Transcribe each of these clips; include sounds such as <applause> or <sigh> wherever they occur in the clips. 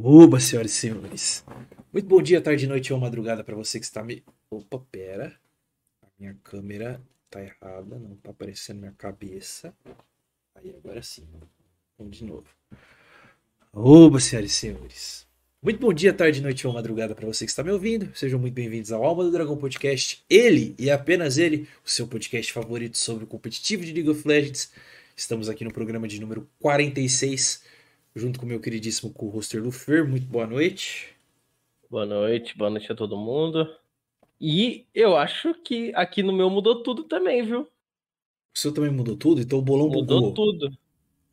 Oba, senhoras e senhores. Muito bom dia, tarde, noite ou madrugada para você que está me. Opa, pera. A minha câmera tá errada, não tá aparecendo minha cabeça. Aí, agora sim. Vamos de novo. Oba, senhoras e senhores. Muito bom dia, tarde, noite ou madrugada para você que está me ouvindo. Sejam muito bem-vindos ao Alma do Dragão Podcast. Ele e apenas ele, o seu podcast favorito sobre o competitivo de League of Legends. Estamos aqui no programa de número 46 junto com o meu queridíssimo co-hoster Lufer. Muito boa noite. Boa noite, boa noite a todo mundo. E eu acho que aqui no meu mudou tudo também, viu? O seu também mudou tudo? Então o bolão mudou bugou. tudo.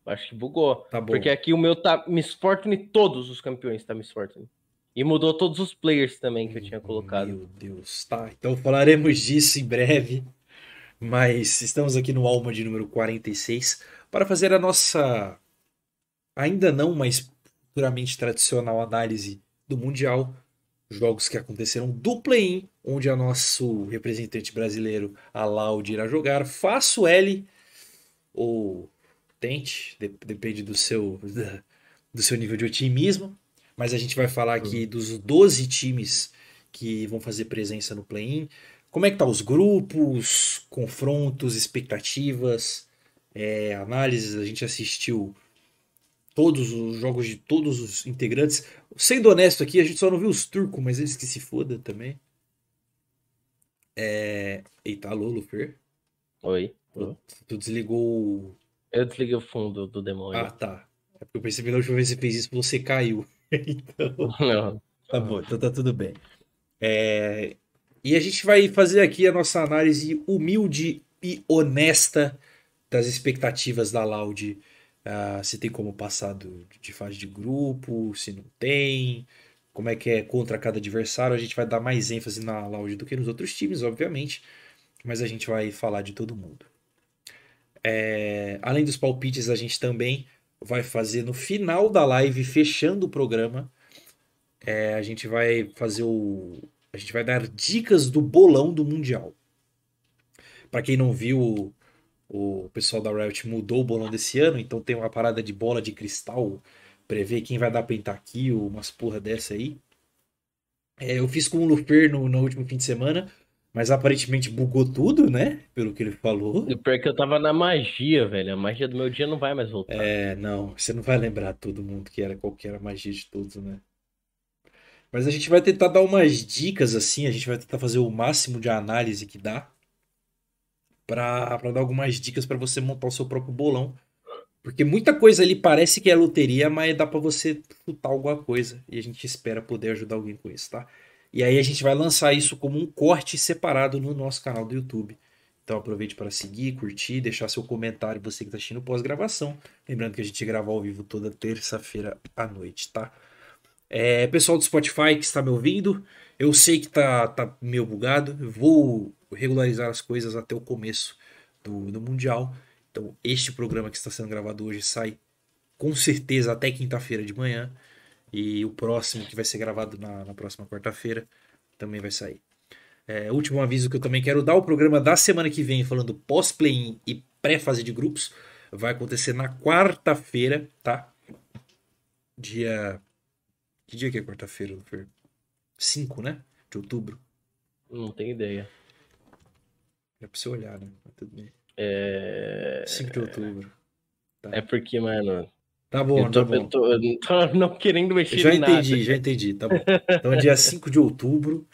Acho que bugou. Tá bom. Porque aqui o meu tá Miss Fortune, todos os campeões tá Miss Fortune. E mudou todos os players também que eu tinha colocado. Meu Deus, tá. Então falaremos disso em breve. Mas estamos aqui no Alma de número 46 para fazer a nossa ainda não, mas puramente tradicional análise do Mundial, jogos que aconteceram do play-in, onde a nosso representante brasileiro, a Laud, irá jogar. Faço L, ou tente, depende do seu, do seu nível de otimismo, mas a gente vai falar aqui uhum. dos 12 times que vão fazer presença no play-in. Como é que tá os grupos, confrontos, expectativas, é, análises? A gente assistiu todos os jogos de todos os integrantes. Sendo honesto aqui, a gente só não viu os turcos, mas eles que se foda também. É... Eita, alô, Lufer? Oi. Tu desligou Eu desliguei o fundo do demônio. Ah, tá. É porque eu percebi na última vez que você fez isso, você caiu. <laughs> então... <laughs> Não. Tá bom, então tá tudo bem. É... E a gente vai fazer aqui a nossa análise humilde e honesta das expectativas da Loud Uh, se tem como passar do, de fase de grupo, se não tem, como é que é contra cada adversário. A gente vai dar mais ênfase na Loud do que nos outros times, obviamente, mas a gente vai falar de todo mundo. É, além dos palpites, a gente também vai fazer no final da live, fechando o programa, é, a gente vai fazer o. A gente vai dar dicas do bolão do Mundial. Para quem não viu o pessoal da Riot mudou o bolão desse ano, então tem uma parada de bola de cristal, prever quem vai dar pentakill, umas porra dessa aí. É, eu fiz com o Luper no, no último fim de semana, mas aparentemente bugou tudo, né? Pelo que ele falou. O pior é que eu tava na magia, velho. A magia do meu dia não vai mais voltar. É, não. Você não vai lembrar todo mundo que era qual que era a magia de todos, né? Mas a gente vai tentar dar umas dicas assim, a gente vai tentar fazer o máximo de análise que dá para dar algumas dicas para você montar o seu próprio bolão. Porque muita coisa ali parece que é loteria, mas dá para você chutar alguma coisa. E a gente espera poder ajudar alguém com isso, tá? E aí a gente vai lançar isso como um corte separado no nosso canal do YouTube. Então aproveite para seguir, curtir, deixar seu comentário você que está assistindo pós-gravação. Lembrando que a gente grava ao vivo toda terça-feira à noite, tá? É, pessoal do Spotify que está me ouvindo, eu sei que tá, tá meio bugado. vou regularizar as coisas até o começo do, do Mundial. Então, este programa que está sendo gravado hoje sai com certeza até quinta-feira de manhã. E o próximo, que vai ser gravado na, na próxima quarta-feira, também vai sair. É, último aviso que eu também quero dar: o programa da semana que vem, falando pós-play e pré-fase de grupos, vai acontecer na quarta-feira, tá? Dia. Que dia que é quarta-feira, Fer? 5, né? De outubro. Não tenho ideia. É pra você olhar, né? Mas tudo bem. É... 5 de outubro. Tá. É porque, mano. Tá bom, eu tô, tá bom. Eu tô, eu tô <laughs> não querendo mexer já em entendi, nada. já entendi, tá bom. Então, dia <laughs> 5 de outubro.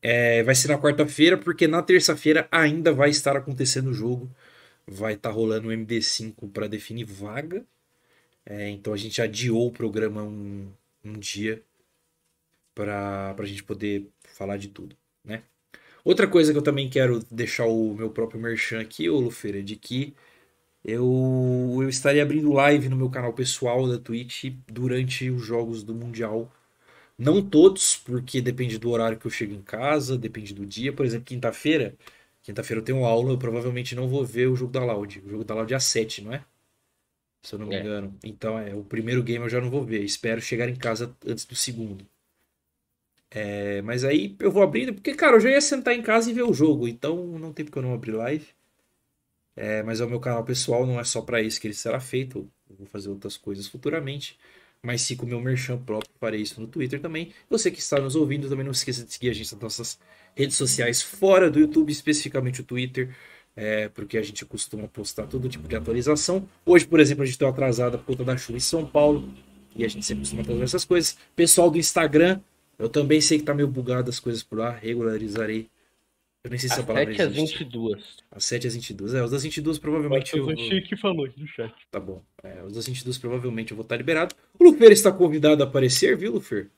É, vai ser na quarta-feira, porque na terça-feira ainda vai estar acontecendo o jogo. Vai estar tá rolando o MD5 para definir vaga. É, então a gente adiou o programa um, um dia para a gente poder falar de tudo, né? Outra coisa que eu também quero deixar o meu próprio merchan aqui, ô Lufeira, é de que eu, eu estarei abrindo live no meu canal pessoal da Twitch durante os jogos do Mundial. Não todos, porque depende do horário que eu chego em casa, depende do dia. Por exemplo, quinta-feira, quinta-feira eu tenho aula, eu provavelmente não vou ver o jogo da Loud. O jogo da Loud é às 7, não é? Se eu não me é. engano. Então, é, o primeiro game eu já não vou ver. Espero chegar em casa antes do segundo. É, mas aí eu vou abrindo, porque, cara, eu já ia sentar em casa e ver o jogo, então não tem porque eu não abrir live. É, mas é o meu canal pessoal, não é só para isso que ele será feito, eu vou fazer outras coisas futuramente. mas com o meu merchan próprio, farei isso no Twitter também. Você que está nos ouvindo, também não esqueça de seguir a gente nas nossas redes sociais fora do YouTube, especificamente o Twitter, é, porque a gente costuma postar todo tipo de atualização. Hoje, por exemplo, a gente está atrasado por conta da chuva em São Paulo, e a gente sempre costuma trazer essas coisas. Pessoal do Instagram, eu também sei que tá meio bugado as coisas por lá, regularizarei. Eu nem sei se essa palavra 7 às existe. 22. Às 7 às 22. É, os das 22 provavelmente. Eu... O Chique falou aqui no chat. Tá bom. É, os das 22 provavelmente eu vou estar liberado. O Lufer está convidado a aparecer, viu, Lufer?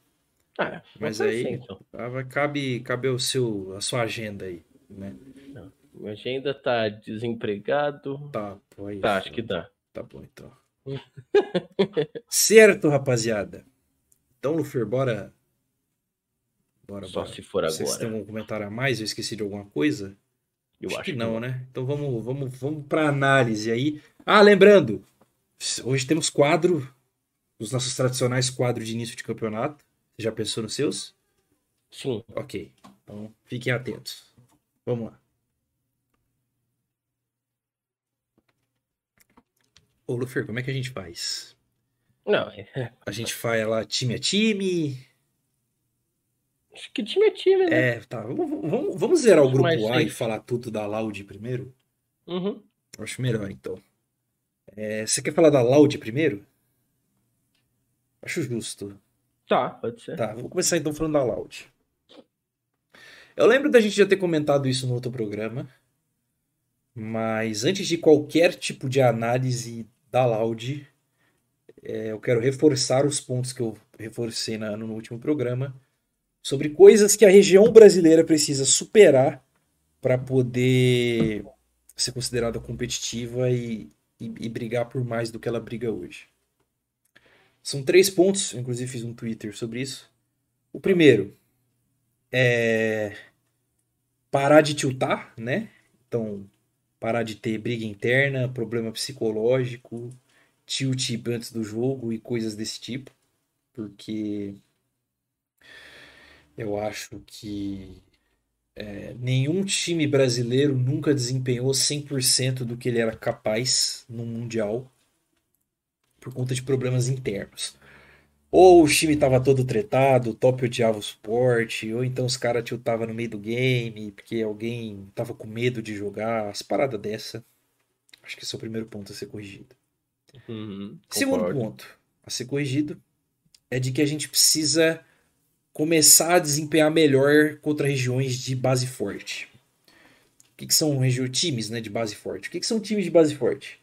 Ah, Mas vai aí ser, então. ah, vai- cabe, cabe o seu, a sua agenda aí, né? Minha agenda tá desempregado. Tá, pô, aí, Tá, acho que dá. Tá bom, então. <laughs> certo, rapaziada. Então, Lufer, bora. Bora, Só bora. se for Vocês têm agora. algum comentário a mais? Eu esqueci de alguma coisa? Eu acho, acho que não, né? Então vamos, vamos, vamos para análise aí. Ah, lembrando, hoje temos quadro, os nossos tradicionais quadros de início de campeonato. Você já pensou nos seus? Sim. Ok. Então fiquem atentos. Vamos lá. Ô, Lufer, como é que a gente faz? Não, é- A gente faz lá time a time? Acho que time é time, né? É, tá. Vamos, vamos, vamos zerar o grupo A e falar tudo da Loud primeiro? Uhum. Acho melhor, então. É, você quer falar da Loud primeiro? Acho justo. Tá, pode ser. Tá, vou começar então falando da Loud. Eu lembro da gente já ter comentado isso no outro programa, mas antes de qualquer tipo de análise da Loud, é, eu quero reforçar os pontos que eu reforcei na- no último programa sobre coisas que a região brasileira precisa superar para poder ser considerada competitiva e, e, e brigar por mais do que ela briga hoje. São três pontos, eu inclusive fiz um Twitter sobre isso. O primeiro é parar de tiltar, né? Então, parar de ter briga interna, problema psicológico, tilt antes do jogo e coisas desse tipo, porque eu acho que é, nenhum time brasileiro nunca desempenhou 100% do que ele era capaz no Mundial por conta de problemas internos. Ou o time tava todo tretado, o top odiava o suporte, ou então os caras tiltavam no meio do game, porque alguém tava com medo de jogar, as paradas dessa. Acho que esse é o primeiro ponto a ser corrigido. Uhum, Segundo ponto a ser corrigido é de que a gente precisa começar a desempenhar melhor contra regiões de base forte. O que, que são times né, de base forte? O que, que são times de base forte?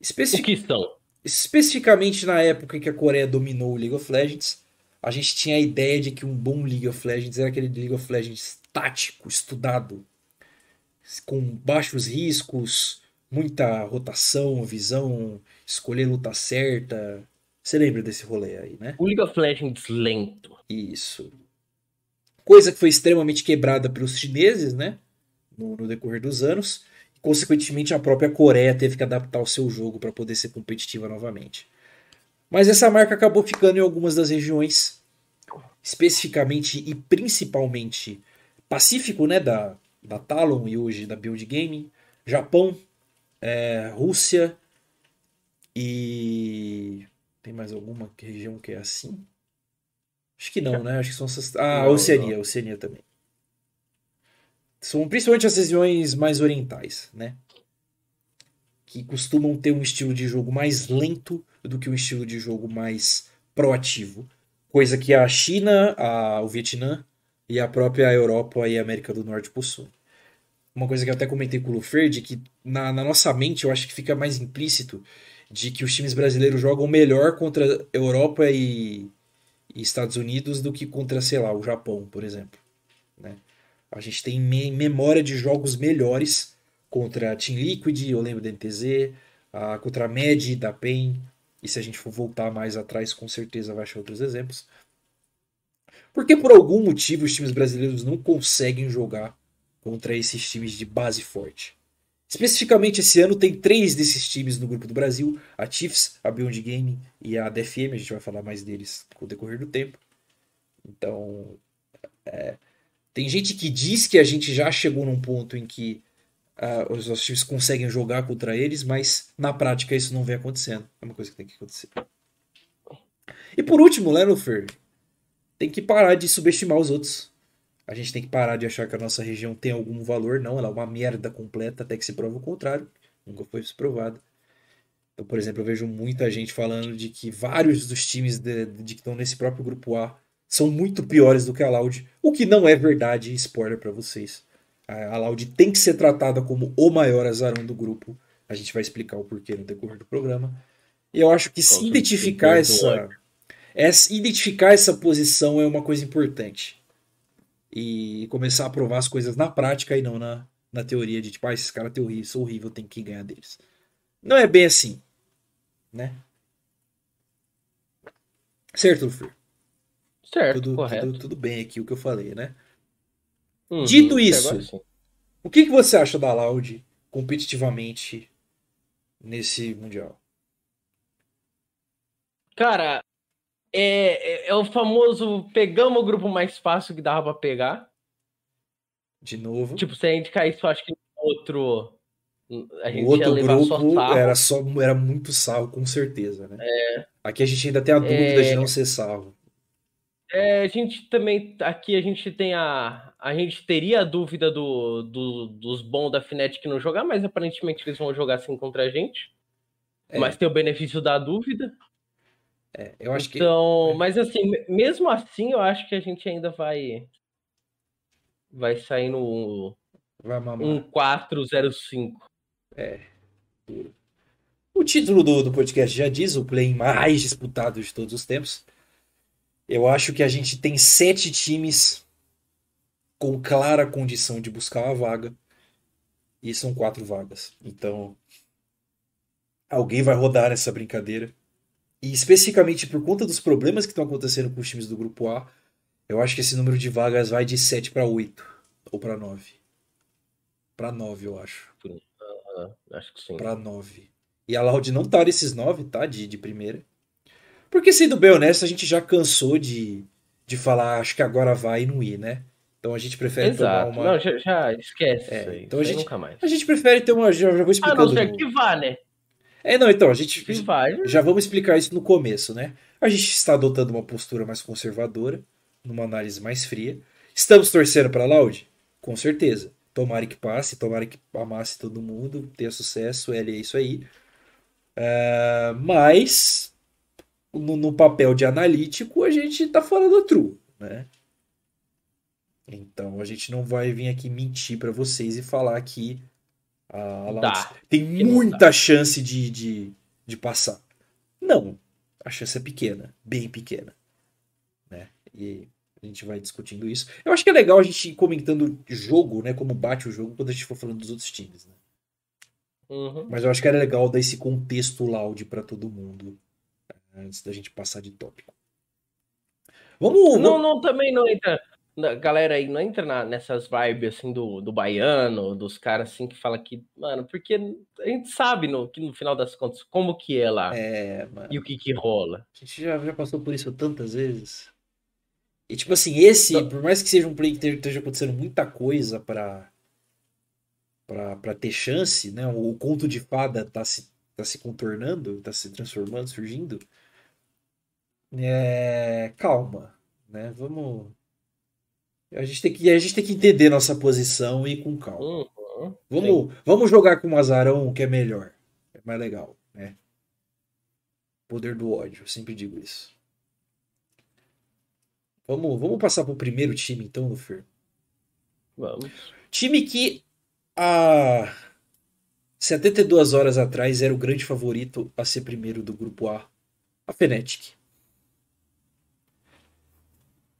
Especi- O que são? Especificamente na época em que a Coreia dominou o League of Legends, a gente tinha a ideia de que um bom League of Legends era aquele League of Legends tático, estudado, com baixos riscos, muita rotação, visão, escolher a luta certa. Você lembra desse rolê aí, né? O League of Legends lento. Isso. Coisa que foi extremamente quebrada pelos chineses, né? No, no decorrer dos anos. Consequentemente, a própria Coreia teve que adaptar o seu jogo para poder ser competitiva novamente. Mas essa marca acabou ficando em algumas das regiões, especificamente e principalmente Pacífico, né? Da, da Talon e hoje da Build Gaming, Japão, é, Rússia e. Tem mais alguma região que é assim? Acho que não, né? Acho que são essas. Ah, Não, Oceania, Oceania também. São principalmente as regiões mais orientais, né? Que costumam ter um estilo de jogo mais lento do que um estilo de jogo mais proativo. Coisa que a China, a, o Vietnã e a própria Europa e a América do Norte possuem. Uma coisa que eu até comentei com o Luferd, que na, na nossa mente eu acho que fica mais implícito de que os times brasileiros jogam melhor contra Europa e, e Estados Unidos do que contra, sei lá, o Japão, por exemplo. Né? A gente tem me- memória de jogos melhores contra a Team Liquid, eu lembro da NTZ, a, contra a Med da PEN, e se a gente for voltar mais atrás, com certeza vai achar outros exemplos. Porque por algum motivo os times brasileiros não conseguem jogar contra esses times de base forte. Especificamente esse ano tem três desses times no grupo do Brasil: a Chiefs, a Beyond Game e a DFM. A gente vai falar mais deles com o decorrer do tempo. Então, é, tem gente que diz que a gente já chegou num ponto em que ah, os nossos times conseguem jogar contra eles, mas na prática isso não vem acontecendo. É uma coisa que tem que acontecer. E por último, né, Lufer? Tem que parar de subestimar os outros. A gente tem que parar de achar que a nossa região tem algum valor. Não, ela é uma merda completa até que se prova o contrário. Nunca foi provado. Então, por exemplo, eu vejo muita gente falando de que vários dos times de, de que estão nesse próprio grupo A são muito piores do que a Loud, o que não é verdade, spoiler para vocês. A, Loud tem que ser tratada como o maior azarão do grupo. A gente vai explicar o porquê no decorrer do programa. E eu acho que se identificar essa, essa, identificar essa posição é uma coisa importante. E começar a provar as coisas na prática e não na, na teoria de tipo, ah, esses caras são horrível, tem que ganhar deles. Não é bem assim né? Certo, Lufir? Certo, tudo, correto. Tudo, tudo, bem aqui o que eu falei, né? Uhum, Dito isso, o que, que você acha da Loud competitivamente nesse Mundial? Cara, é, é, é, o famoso pegamos o grupo mais fácil que dava pra pegar. De novo. Tipo, se a gente caísse, eu acho que outro o outro grupo só era só era muito sarro, com certeza, né? É, aqui a gente ainda tem a dúvida é, de não ser sarro. É, a gente também aqui a gente tem a a gente teria a dúvida do, do dos bons da Fnatic não jogar, mas aparentemente eles vão jogar assim contra a gente. É. Mas tem o benefício da dúvida. É, eu acho então, que. Então, mas assim, mesmo assim, eu acho que a gente ainda vai vai sair no vai mamar. um 405. É. O título do, do podcast já diz, o play mais disputado de todos os tempos. Eu acho que a gente tem sete times com clara condição de buscar uma vaga. E são quatro vagas. Então, alguém vai rodar nessa brincadeira. E especificamente por conta dos problemas que estão acontecendo com os times do grupo A, eu acho que esse número de vagas vai de 7 para 8 ou para 9. Para 9, eu acho acho que sim. Pra 9. E a Loud não tá nesses 9, tá? De, de primeira. Porque, sendo bem honesto, a gente já cansou de, de falar, acho que agora vai e não ir, né? Então a gente prefere Exato. tomar uma. Não, já, já esquece é. Então a gente, nunca mais. A gente prefere ter uma. Já, já vou explicando. A não ser que vá, né? É, não, então, a gente. Vai. Já vamos explicar isso no começo, né? A gente está adotando uma postura mais conservadora, numa análise mais fria. Estamos torcendo para a Loud? Com certeza. Tomara que passe, tomara que amasse todo mundo, tenha sucesso, ele é isso aí. Uh, mas, no, no, papel de analítico, a gente tá fora do true, né? Então, a gente não vai vir aqui mentir para vocês e falar que a Dá, tem muita chance de, de, de passar. Não, a chance é pequena, bem pequena. Né? E a gente vai discutindo isso. Eu acho que é legal a gente ir comentando jogo, né? Como bate o jogo quando a gente for falando dos outros times, né? Uhum. Mas eu acho que era legal dar esse contexto loud para todo mundo né, antes da gente passar de tópico. Vamos. Não, não, também não entra. Galera aí não entra na, nessas vibes assim do, do baiano, dos caras assim que fala que, mano, porque a gente sabe no, que no final das contas como que é lá. É. E o que que rola. A gente já, já passou por isso tantas vezes. E tipo assim, esse, Não. por mais que seja um play que esteja acontecendo muita coisa para para ter chance, né? O conto de fada tá se, tá se contornando, tá se transformando, surgindo. É, calma, né? Vamos a gente tem que a gente tem que entender nossa posição e ir com calma. Uhum, vamos, vamos jogar com o Azarão, que é melhor, é mais legal, né? Poder do ódio, sempre digo isso. Vamos, vamos passar para o primeiro time, então, Lufer. Vamos. Time que há 72 horas atrás era o grande favorito a ser primeiro do grupo A, a Fnatic.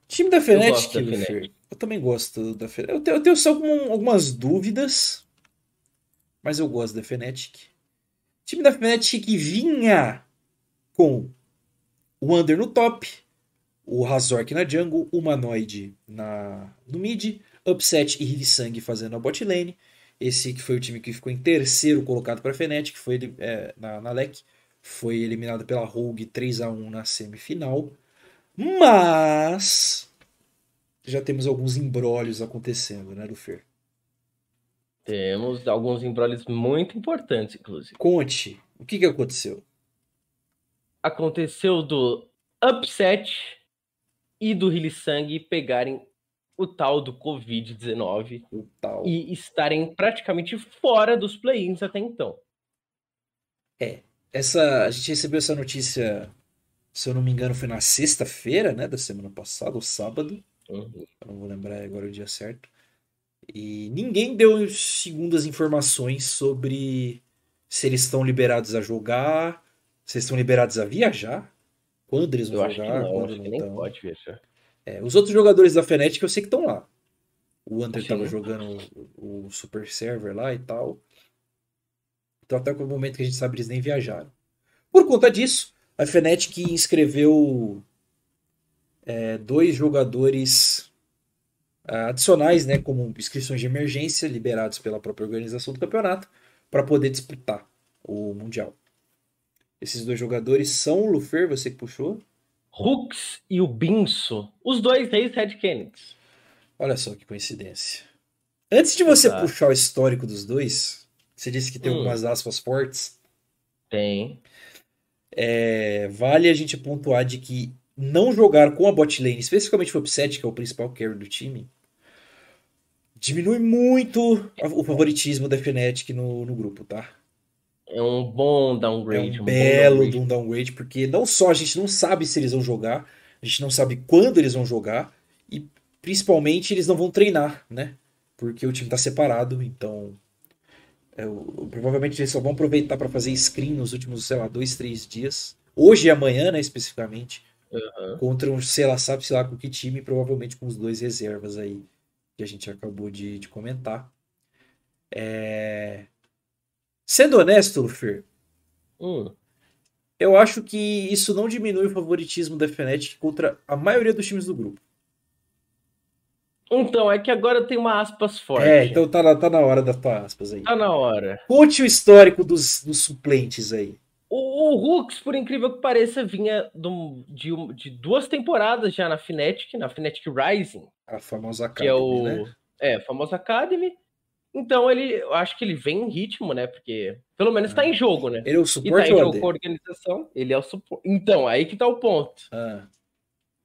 Time da Fnatic, eu, Lufer, eu também gosto da Fnatic. Eu tenho, eu tenho só algumas dúvidas, mas eu gosto da Fnatic. Time da Fnatic vinha com o Under no top, o Razork na jungle, o Humanoid na, no mid, Upset e Hylissang fazendo a bot lane. Esse que foi o time que ficou em terceiro colocado para a Fnatic, foi é, na, na LEC, foi eliminado pela Rogue 3 a 1 na semifinal. Mas já temos alguns embrólios acontecendo, né, Lufer? Temos alguns embrólios muito importantes, inclusive. Conte, o que, que aconteceu? Aconteceu do upset e do Hillsang pegarem o tal do Covid-19 e estarem praticamente fora dos play-ins até então. É, essa a gente recebeu essa notícia, se eu não me engano, foi na sexta-feira, né, da semana passada, ou sábado. Uhum. não vou lembrar agora o dia certo. E ninguém deu segundas informações sobre se eles estão liberados a jogar, se eles estão liberados a viajar, quando eles vão eu jogar, não, quando não estão. pode viajar. É, os outros jogadores da Fnatic eu sei que estão lá. O Hunter estava jogando o, o, Super Server lá e tal. Então até o momento que a gente sabe eles nem viajaram. Por conta disso, a Fnatic inscreveu é, dois jogadores ah, adicionais, né, como inscrições de emergência liberados pela própria organização do campeonato para poder disputar o mundial. Esses dois jogadores são o Lufer, você que puxou, Hooks e o Binso, os dois reis Red Kennedy. Olha só que coincidência. Antes de você Exato. puxar o histórico dos dois, você disse que tem hum. algumas aspas fortes. Tem. É, vale a gente pontuar de que não jogar com a bot lane, especificamente o Upset, que é o principal carry do time, diminui muito o favoritismo da Fnatic no, no grupo, tá? É um bom downgrade. É um, um belo downgrade. um downgrade, porque não só a gente não sabe se eles vão jogar, a gente não sabe quando eles vão jogar, e principalmente eles não vão treinar, né? Porque o time tá separado, então. É, provavelmente eles só vão aproveitar para fazer screen nos últimos, sei lá, dois, três dias. Hoje e amanhã, né, especificamente. Uhum. Contra um, sei lá, sabe, sei lá, com que time, provavelmente com os dois reservas aí que a gente acabou de, de comentar. É... Sendo honesto, Lufer, hum. eu acho que isso não diminui o favoritismo da Fnatic contra a maioria dos times do grupo. Então, é que agora tem uma aspas forte. É, então tá na, tá na hora das tuas aspas aí. Tá na hora. Conte o histórico dos, dos suplentes aí. O, Hooks, por incrível que pareça, vinha de, de, duas temporadas já na Fnatic, na Fnatic Rising. A famosa Academy, que é o, né? É, a famosa Academy. Então ele, eu acho que ele vem em ritmo, né? Porque pelo menos tá em jogo, né? Ele é o suporte e tá em jogo com a organização. Ele é o suporte. Então, aí que tá o ponto. Ah.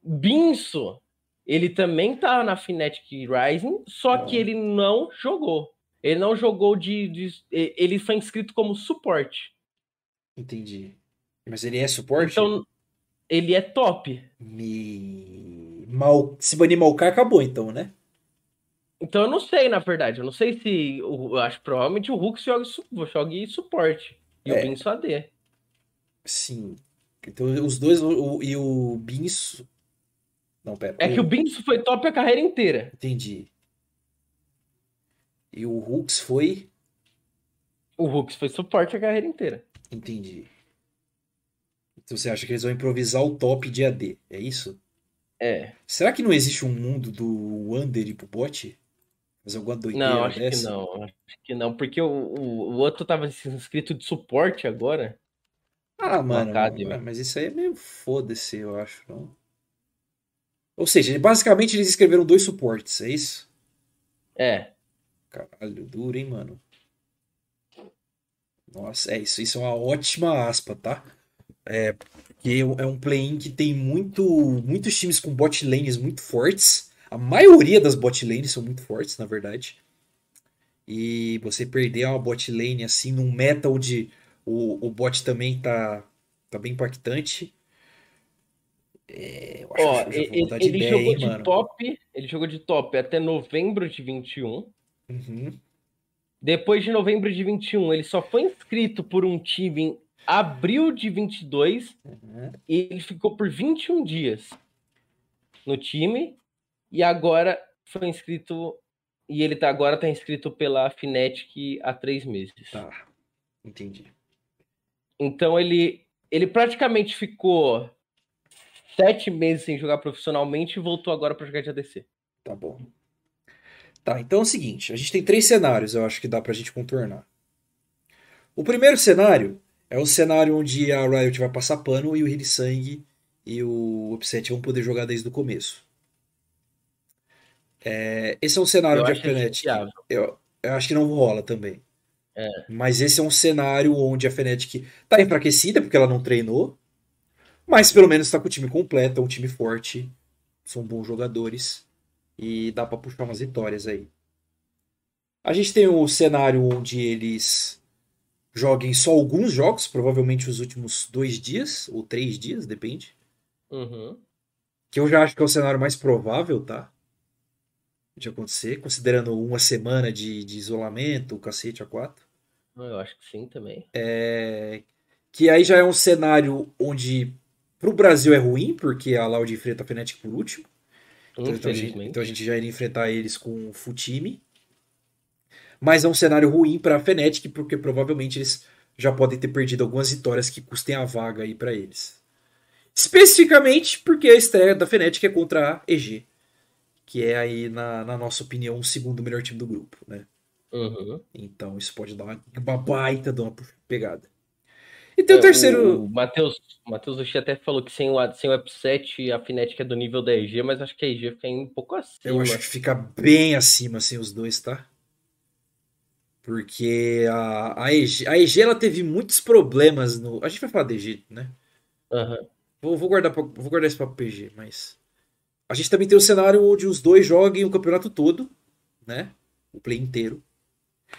Binso, ele também tá na Fnatic Rising, só ah. que ele não jogou. Ele não jogou de, de, Ele foi inscrito como suporte. Entendi. Mas ele é suporte? Então, ele é top. Me... Mal... Se banir Malcar, acabou então, né? Então eu não sei, na verdade. Eu não sei se. Eu acho que provavelmente o Hulk joga, joga suporte. E é. o Binso AD. Sim. Então os dois. O, e o Binso. Não, pera. É o... que o Binso foi top a carreira inteira. Entendi. E o Hooks foi. O Hooks foi suporte a carreira inteira. Entendi. Então você acha que eles vão improvisar o top de AD, é isso? É. Será que não existe um mundo do Wander e pro bot? Fazer alguma doideira Não, acho dessa? que não. Acho que não, porque o, o, o outro tava inscrito de suporte agora. Ah, mano, mas isso aí é meio foda-se, eu acho, não? Ou seja, basicamente eles escreveram dois suportes, é isso? É. Caralho, duro, hein, mano? Nossa, é isso. Isso é uma ótima aspa, tá? É, porque é um play-in que tem muito, muitos times com bot lanes muito fortes. A maioria das bot lanes são muito fortes, na verdade. E você perder uma bot lane assim num meta onde o, o bot também tá, tá bem impactante. É, Ó, ele, ele ideia, jogou hein, de mano. top, ele jogou de top até novembro de 21. Uhum. Depois de novembro de 21, ele só foi inscrito por um time em abril de 22 uhum. e ele ficou por 21 dias no time e agora foi inscrito e ele tá agora tá inscrito pela Fnatic há três meses. Tá, entendi. Então ele ele praticamente ficou sete meses sem jogar profissionalmente e voltou agora para jogar de ADC. Tá bom. Tá, então é o seguinte, a gente tem três cenários, eu acho que dá pra gente contornar. O primeiro cenário é o cenário onde a Riot vai passar pano e o Hillsang e o Upset vão poder jogar desde o começo. É, esse é um cenário eu de a Fnatic. Eu, eu, acho que não rola também. É. Mas esse é um cenário onde a Fnatic tá enfraquecida porque ela não treinou. Mas pelo menos está com o time completo, é um time forte, são bons jogadores e dá para puxar umas vitórias aí. A gente tem o cenário onde eles joguem só alguns jogos, provavelmente os últimos dois dias ou três dias, depende. Uhum. Que eu já acho que é o cenário mais provável, tá? De acontecer, considerando uma semana de, de isolamento, o cacete a quatro. Eu acho que sim também. É... Que aí já é um cenário onde pro Brasil é ruim, porque a Loud enfrenta a Fnatic por último. Então, a gente, então a gente já iria enfrentar eles com o full time. Mas é um cenário ruim para a Fnatic, porque provavelmente eles já podem ter perdido algumas vitórias que custem a vaga aí para eles. Especificamente porque a estreia da Fnatic é contra a EG, que é aí, na, na nossa opinião, o segundo melhor time do grupo, né? Uhum. Então isso pode dar uma, uma baita de uma pegada. E tem é, o terceiro. O Matheus, Matheus Oxi até falou que sem o, sem o upset a Fnatic é do nível da EG, mas acho que a EG fica um pouco acima. Eu acho que fica bem acima, assim, os dois, tá? Porque a, a, EG, a EG ela teve muitos problemas no. A gente vai falar da EG, né? Uhum. Vou, vou, guardar, vou guardar esse papo PG, mas. A gente também tem o cenário onde os dois joguem o campeonato todo, né? O play inteiro.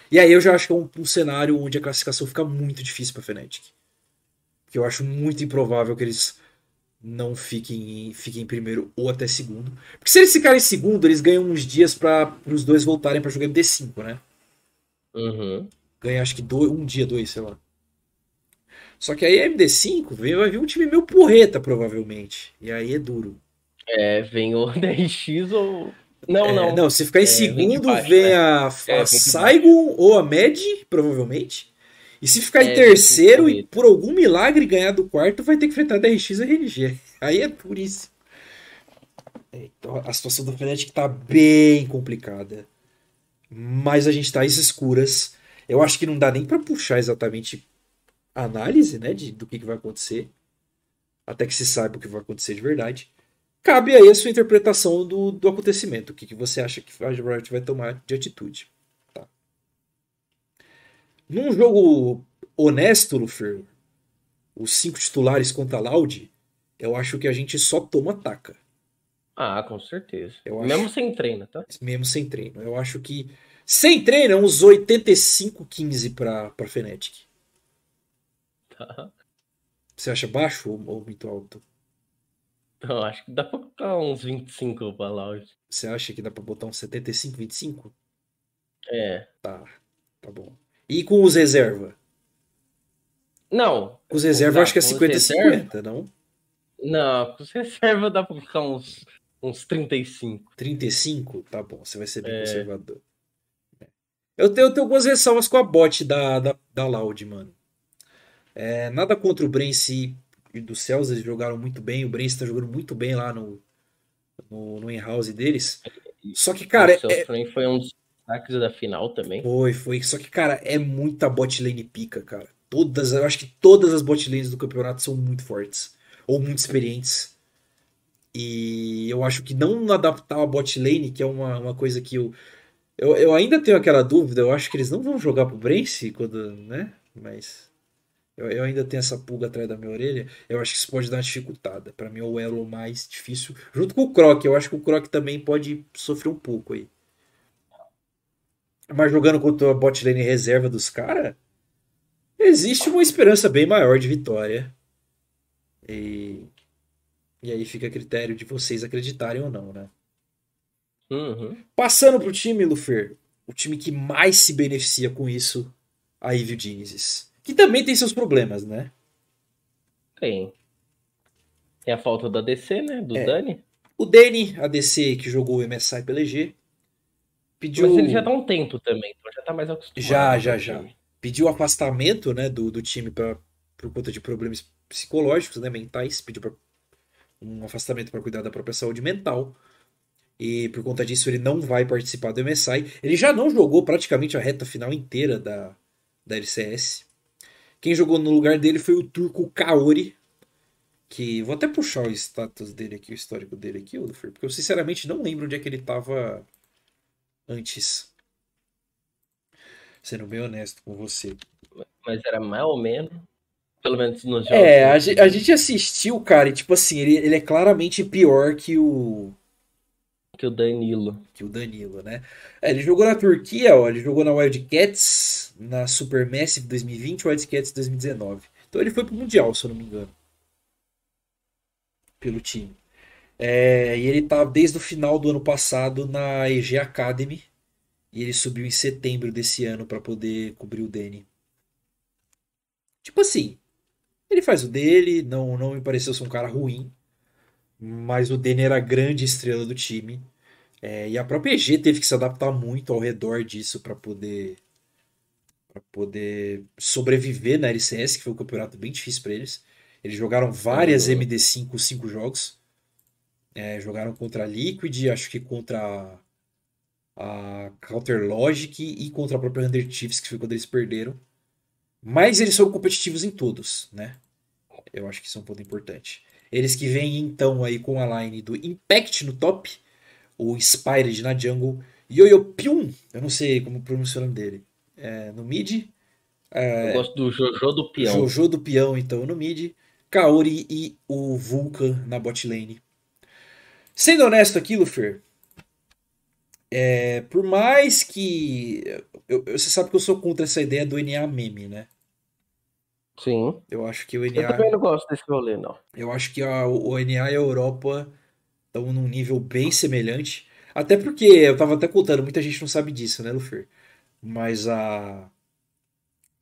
E aí eu já acho que é um, um cenário onde a classificação fica muito difícil pra Fnatic que eu acho muito improvável que eles não fiquem, fiquem em primeiro ou até segundo. Porque se eles ficarem em segundo, eles ganham uns dias para os dois voltarem para jogar MD5, né? Uhum. Ganha acho que dois, um dia, dois, sei lá. Só que aí MD5 vai vir um time meio porreta, provavelmente. E aí é duro. É, vem o <laughs> 10x ou. Não, é, não. Não, se ficar em é, segundo, vem, baixo, vem né? a, é, a Saigon ou a Med, provavelmente. E se ficar é, em terceiro e por algum milagre ganhar do quarto, vai ter que enfrentar DRX e RNG. <laughs> Aí é por isso. Então, a situação do Fnatic tá bem complicada. Mas a gente tá às escuras. Eu acho que não dá nem para puxar exatamente a análise né, de, do que, que vai acontecer. Até que se saiba o que vai acontecer de verdade. Cabe aí a sua interpretação do, do acontecimento. O que, que você acha que a Riot vai tomar de atitude. Num jogo honesto, Lufer, os cinco titulares contra a Loud, eu acho que a gente só toma taca. Ah, com certeza. Eu mesmo acho... sem treino, tá? Mesmo sem treino. Eu acho que sem treino é uns 85-15 pra, pra Fnatic. Tá. Você acha baixo ou, ou muito alto? Não, acho que dá pra botar uns 25 pra Loud. Você acha que dá pra botar uns 75, 25? É. Tá, tá bom. E com os reserva? Não. Com os reserva acho que é 50-50, não? Não, com os reserva dá pra ficar uns, uns 35. 35? Tá bom, você vai ser bem é. conservador. Eu tenho, eu tenho algumas ressalvas com a bot da, da, da Loud, mano. É, nada contra o Brence e do Cells, eles jogaram muito bem. O Brence tá jogando muito bem lá no, no, no in-house deles. Só que, cara. O é, foi um dos destaques da final também. Foi, foi. Só que, cara, é muita bot lane pica, cara. Todas, eu acho que todas as bot lanes do campeonato são muito fortes. Ou muito experientes. E eu acho que não adaptar a bot lane, que é uma, uma coisa que eu, eu. Eu ainda tenho aquela dúvida, eu acho que eles não vão jogar pro Brence quando. né? Mas. Eu, eu, ainda tenho essa pulga atrás da minha orelha. Eu acho que isso pode dar uma dificultada. Para mim é o elo mais difícil. Junto com o Croc. Eu acho que o Croc também pode sofrer um pouco aí. Mas jogando contra a bot lane reserva dos caras, existe uma esperança bem maior de vitória. E, e aí fica a critério de vocês acreditarem ou não, né? Uhum. Passando pro time, Lufer, o time que mais se beneficia com isso, a Evil Genesis. Que também tem seus problemas, né? Tem. Tem a falta da DC, né? Do é. Dani. O Dani, a DC que jogou o MSI PLG, Pediu... Mas ele já tá um tempo também, então já tá mais acostumado. Já, já, já. Pediu afastamento né, do, do time pra, por conta de problemas psicológicos, né, mentais. Pediu pra, um afastamento para cuidar da própria saúde mental. E por conta disso ele não vai participar do MSI. Ele já não jogou praticamente a reta final inteira da, da LCS. Quem jogou no lugar dele foi o turco Kaori. Que vou até puxar o status dele aqui, o histórico dele aqui, porque eu sinceramente não lembro onde é que ele tava antes. Sendo bem honesto com você. Mas era mais ou menos. Pelo menos nos jogos. É, a, a gente assistiu, cara, e tipo assim, ele, ele é claramente pior que o. Que o Danilo. Que o Danilo, né? É, ele jogou na Turquia, ó, ele jogou na Wildcats, na Supermassive 2020 Wildcats 2019. Então ele foi pro Mundial, se eu não me engano. Pelo time. É, e ele tá desde o final do ano passado na EG Academy. E ele subiu em setembro desse ano para poder cobrir o Danny. Tipo assim, ele faz o dele, não, não me pareceu ser um cara ruim. Mas o Danny era a grande estrela do time. É, e a própria EG teve que se adaptar muito ao redor disso para poder para poder sobreviver na LCS, que foi um campeonato bem difícil para eles. Eles jogaram várias uhum. MD5, cinco jogos. É, jogaram contra a Liquid, acho que contra a Counter Logic e contra a própria Under Chiefs, que foi quando eles perderam. Mas eles são competitivos em todos, né? Eu acho que isso é um ponto importante. Eles que vêm então aí com a line do Impact no top, o Inspired na jungle, Yoyo Pyun, eu não sei como pronunciar o nome dele, é, no mid. É, eu gosto do Jojo do Peão. Jojo do Peão, então, no mid. Kaori e o Vulcan na bot lane. Sendo honesto aqui, Lufer, é, por mais que. Eu, você sabe que eu sou contra essa ideia do NA meme, né? Sim. Eu acho que o NA. Eu também não gosto desse rolê, não. Eu acho que a, o NA e a Europa estão num nível bem semelhante. Até porque, eu tava até contando, muita gente não sabe disso, né, Lufer? Mas a.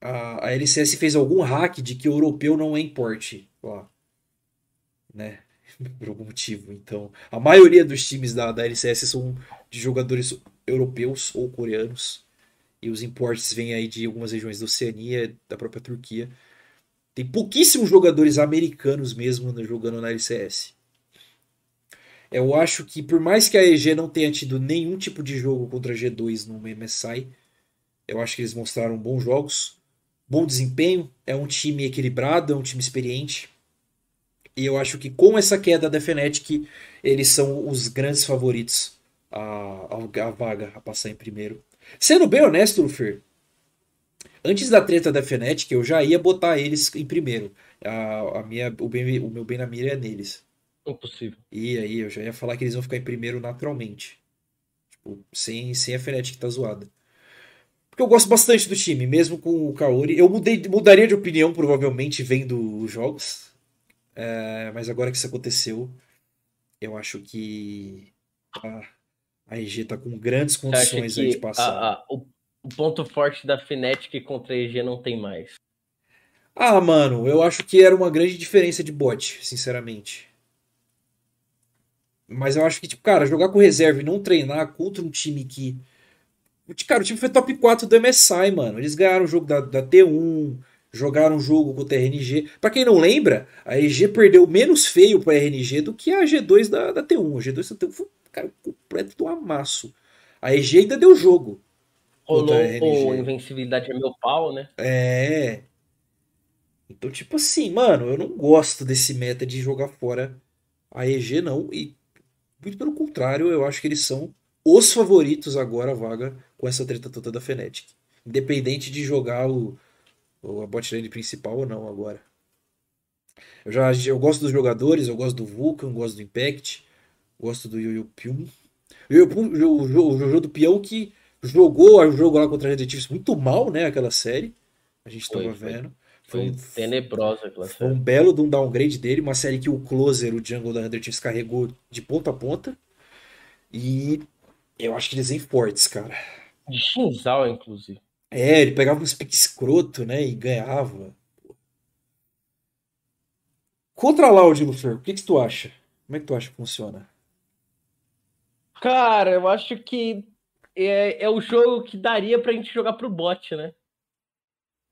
A, a LCS fez algum hack de que o europeu não é importe lá. Né? <laughs> Por algum motivo. Então, a maioria dos times da, da LCS são de jogadores europeus ou coreanos. E os importes vêm aí de algumas regiões da Oceania, da própria Turquia. Tem pouquíssimos jogadores americanos mesmo jogando na LCS. Eu acho que por mais que a EG não tenha tido nenhum tipo de jogo contra a G2 no MSI, eu acho que eles mostraram bons jogos, bom desempenho, é um time equilibrado, é um time experiente. E eu acho que com essa queda da Fnatic, eles são os grandes favoritos a, a, a vaga a passar em primeiro. Sendo bem honesto, Lufer, antes da treta da Fnatic, eu já ia botar eles em primeiro. A, a minha, o, bem, o meu bem na mira é neles. Impossível. E aí, eu já ia falar que eles vão ficar em primeiro naturalmente. Tipo, sem, sem a Fnatic que tá zoada. Porque eu gosto bastante do time, mesmo com o Kaori. Eu mudei, mudaria de opinião, provavelmente, vendo os jogos. É, mas agora que isso aconteceu, eu acho que. Ah, a EG tá com grandes condições aí de passar. A, a, o, o, ponto forte da Fnatic contra a EG não tem mais. Ah, mano, eu acho que era uma grande diferença de bot, sinceramente. Mas eu acho que, tipo, cara, jogar com reserva e não treinar contra um time que. Cara, o time foi top 4 do MSI, mano. Eles ganharam o jogo da, da T1, jogaram o jogo contra a RNG. Pra quem não lembra, a EG perdeu menos feio pra RNG do que a G2 da, da T1. A G2 da T1 foi cara, completo do amasso. A EG ainda deu jogo. Rolou com invencibilidade é meu pau, né? É. Então, tipo assim, mano, eu não gosto desse meta de jogar fora a EG, não. E muito pelo contrário, eu acho que eles são os favoritos agora a vaga com essa treta toda da Fnatic. Independente de jogar o a botlane principal ou não agora. Eu já eu gosto dos jogadores, eu gosto do Vulcan, gosto do Impact. Gosto do Yoyo Pyun. O jogo do Peão que jogou o jogo lá contra a Red Chiefs muito mal, né? Aquela série. A gente foi, tava vendo. Foi, foi um, tenebrosa aquela série. Foi um belo de um downgrade dele. Uma série que o Closer, o Jungle da Red Chiefs, carregou de ponta a ponta. E eu acho que eles vêm fortes, cara. De Shinzal, inclusive. É, ele pegava uns piques escroto, né? E ganhava. Contra a Loud, Lufer, o que, que tu acha? Como é que tu acha que funciona? Cara, eu acho que é, é o jogo que daria pra gente jogar pro bot, né?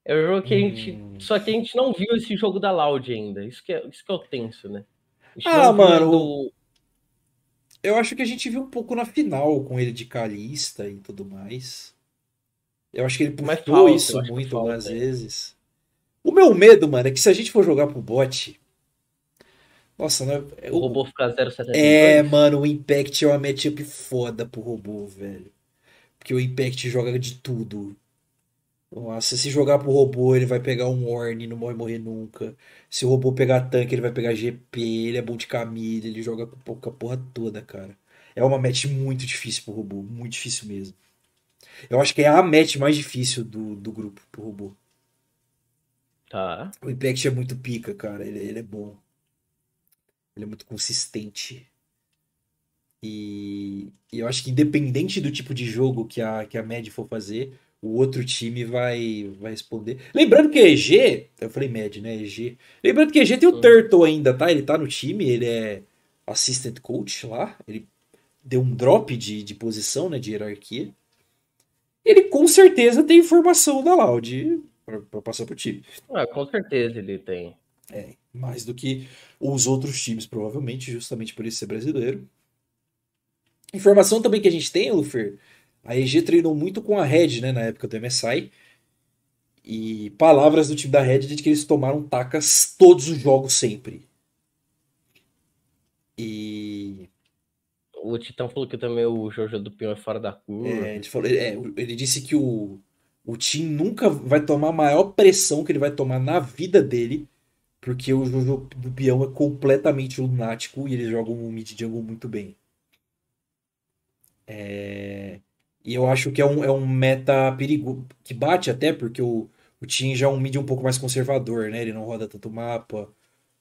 É o jogo que a gente. Hum. Só que a gente não viu esse jogo da Loud ainda. Isso que é, isso que é o tenso, né? Ah, mano. Do... Eu acho que a gente viu um pouco na final com ele de Calista e tudo mais. Eu acho que ele puxou isso muito algumas vezes. O meu medo, mano, é que se a gente for jogar pro bot, nossa, né? O, o robô ficar 0,72. É, mano, o Impact é uma matchup foda pro robô, velho. Porque o Impact joga de tudo. Nossa, se jogar pro robô, ele vai pegar um Orne, não morre morrer nunca. Se o robô pegar tanque, ele vai pegar GP, ele é bom de camisa, ele joga com a porra toda, cara. É uma match muito difícil pro robô, muito difícil mesmo. Eu acho que é a match mais difícil do, do grupo pro robô. Tá. O Impact é muito pica, cara. Ele, ele é bom. Ele é muito consistente. E, e, eu acho que independente do tipo de jogo que a, que a Mad for fazer, o outro time vai, vai responder. Lembrando que EG, eu falei Mad, né? EG. Lembrando que EG tem o Turtle ainda, tá? Ele tá no time, ele é assistant coach lá. Ele deu um drop de, de posição, né? De hierarquia. Ele com certeza tem informação da Loud para passar pro time. Ah, com certeza ele tem. É, mais do que os outros times, provavelmente, justamente por ele ser brasileiro. Informação também que a gente tem, Lufer, a EG treinou muito com a Red, né, na época do MSI. E palavras do time da Red de que eles tomaram tacas todos os jogos sempre. E. O Titã falou que também o Jojo do Pion é fora da curva. É, ele, falou, é, ele disse que o, o Tim nunca vai tomar a maior pressão que ele vai tomar na vida dele, porque o Jojo do Pião é completamente lunático e eles jogam um mid jungle muito bem. É... E eu acho que é um, é um meta perigoso, que bate até, porque o, o Tim já é um mid um pouco mais conservador, né? Ele não roda tanto mapa,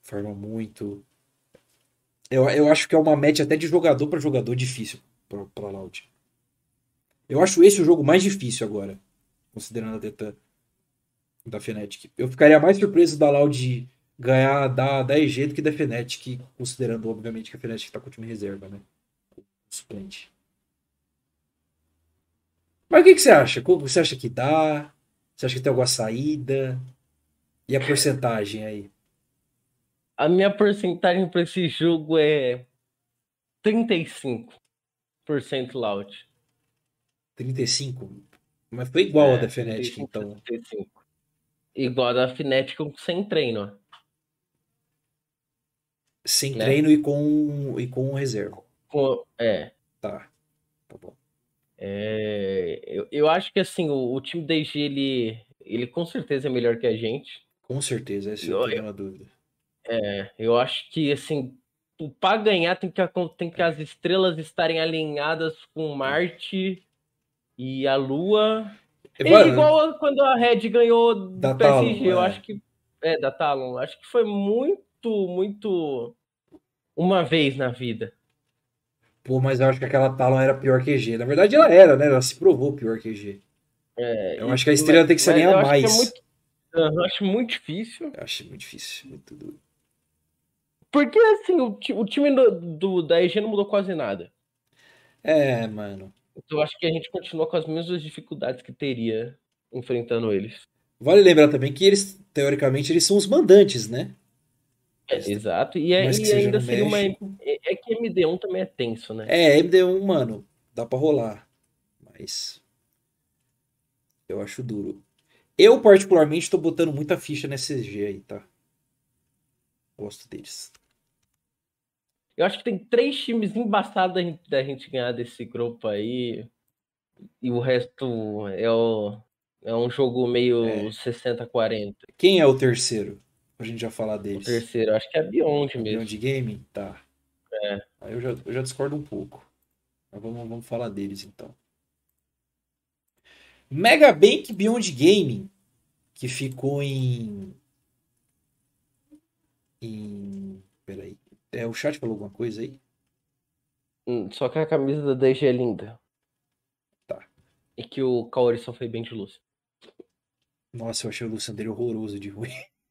forma muito. Eu, eu acho que é uma match até de jogador para jogador difícil pra Loud. Eu acho esse o jogo mais difícil agora, considerando a treta da Fnatic. Eu ficaria mais surpreso da Loud ganhar da, da EG do que da Fnatic, considerando, obviamente, que a Fnatic tá com o time reserva, né? Suplente. Mas o que, que você acha? Você acha que dá? Você acha que tem alguma saída? E a porcentagem aí? A minha porcentagem para esse jogo é 35% loud. 35? Mas foi igual é, a da Fnatic, 35, então. 35. Igual a da Fnatic sem treino. Sem né? treino e com, e com reserva. Com, é. Tá. Tá bom. É, eu, eu acho que assim, o, o time da IG, ele, ele com certeza é melhor que a gente. Com certeza, essa eu, eu tenho uma dúvida. É, eu acho que assim, para ganhar tem que, tem que as estrelas estarem alinhadas com Marte e a Lua. É, igual quando a Red ganhou do PSG, Talon, eu é. acho que. É, da Talon. Acho que foi muito, muito. Uma vez na vida. Pô, mas eu acho que aquela Talon era pior que EG. Na verdade, ela era, né? Ela se provou pior que EG. É, eu acho que a estrela tem que se alinhar é mais. Muito, eu acho muito difícil. Eu acho muito difícil, muito duro. Porque, assim, o, o time do, do, da EG não mudou quase nada. É, mano. Então eu acho que a gente continua com as mesmas dificuldades que teria enfrentando eles. Vale lembrar também que eles, teoricamente, eles são os mandantes, né? É, exato, e, é, e ainda seria uma. É, é que MD1 também é tenso, né? É, MD1, mano, dá pra rolar. Mas. Eu acho duro. Eu, particularmente, tô botando muita ficha nesse CG aí, tá? Gosto deles. Eu acho que tem três times embaçados da gente ganhar desse grupo aí. E o resto é, o, é um jogo meio é. 60-40. Quem é o terceiro? Pra gente já falar deles. O terceiro, acho que é Beyond mesmo. Beyond Gaming? Tá. É. Aí eu já, eu já discordo um pouco. Mas vamos, vamos falar deles então. Mega Bank Beyond Gaming, que ficou em. Em. Peraí. É, o chat falou alguma coisa aí? Hum, só que a camisa da DG é linda. Tá. E que o Kaori só foi bem de luz. Nossa, eu achei o Luciano dele horroroso de ruim.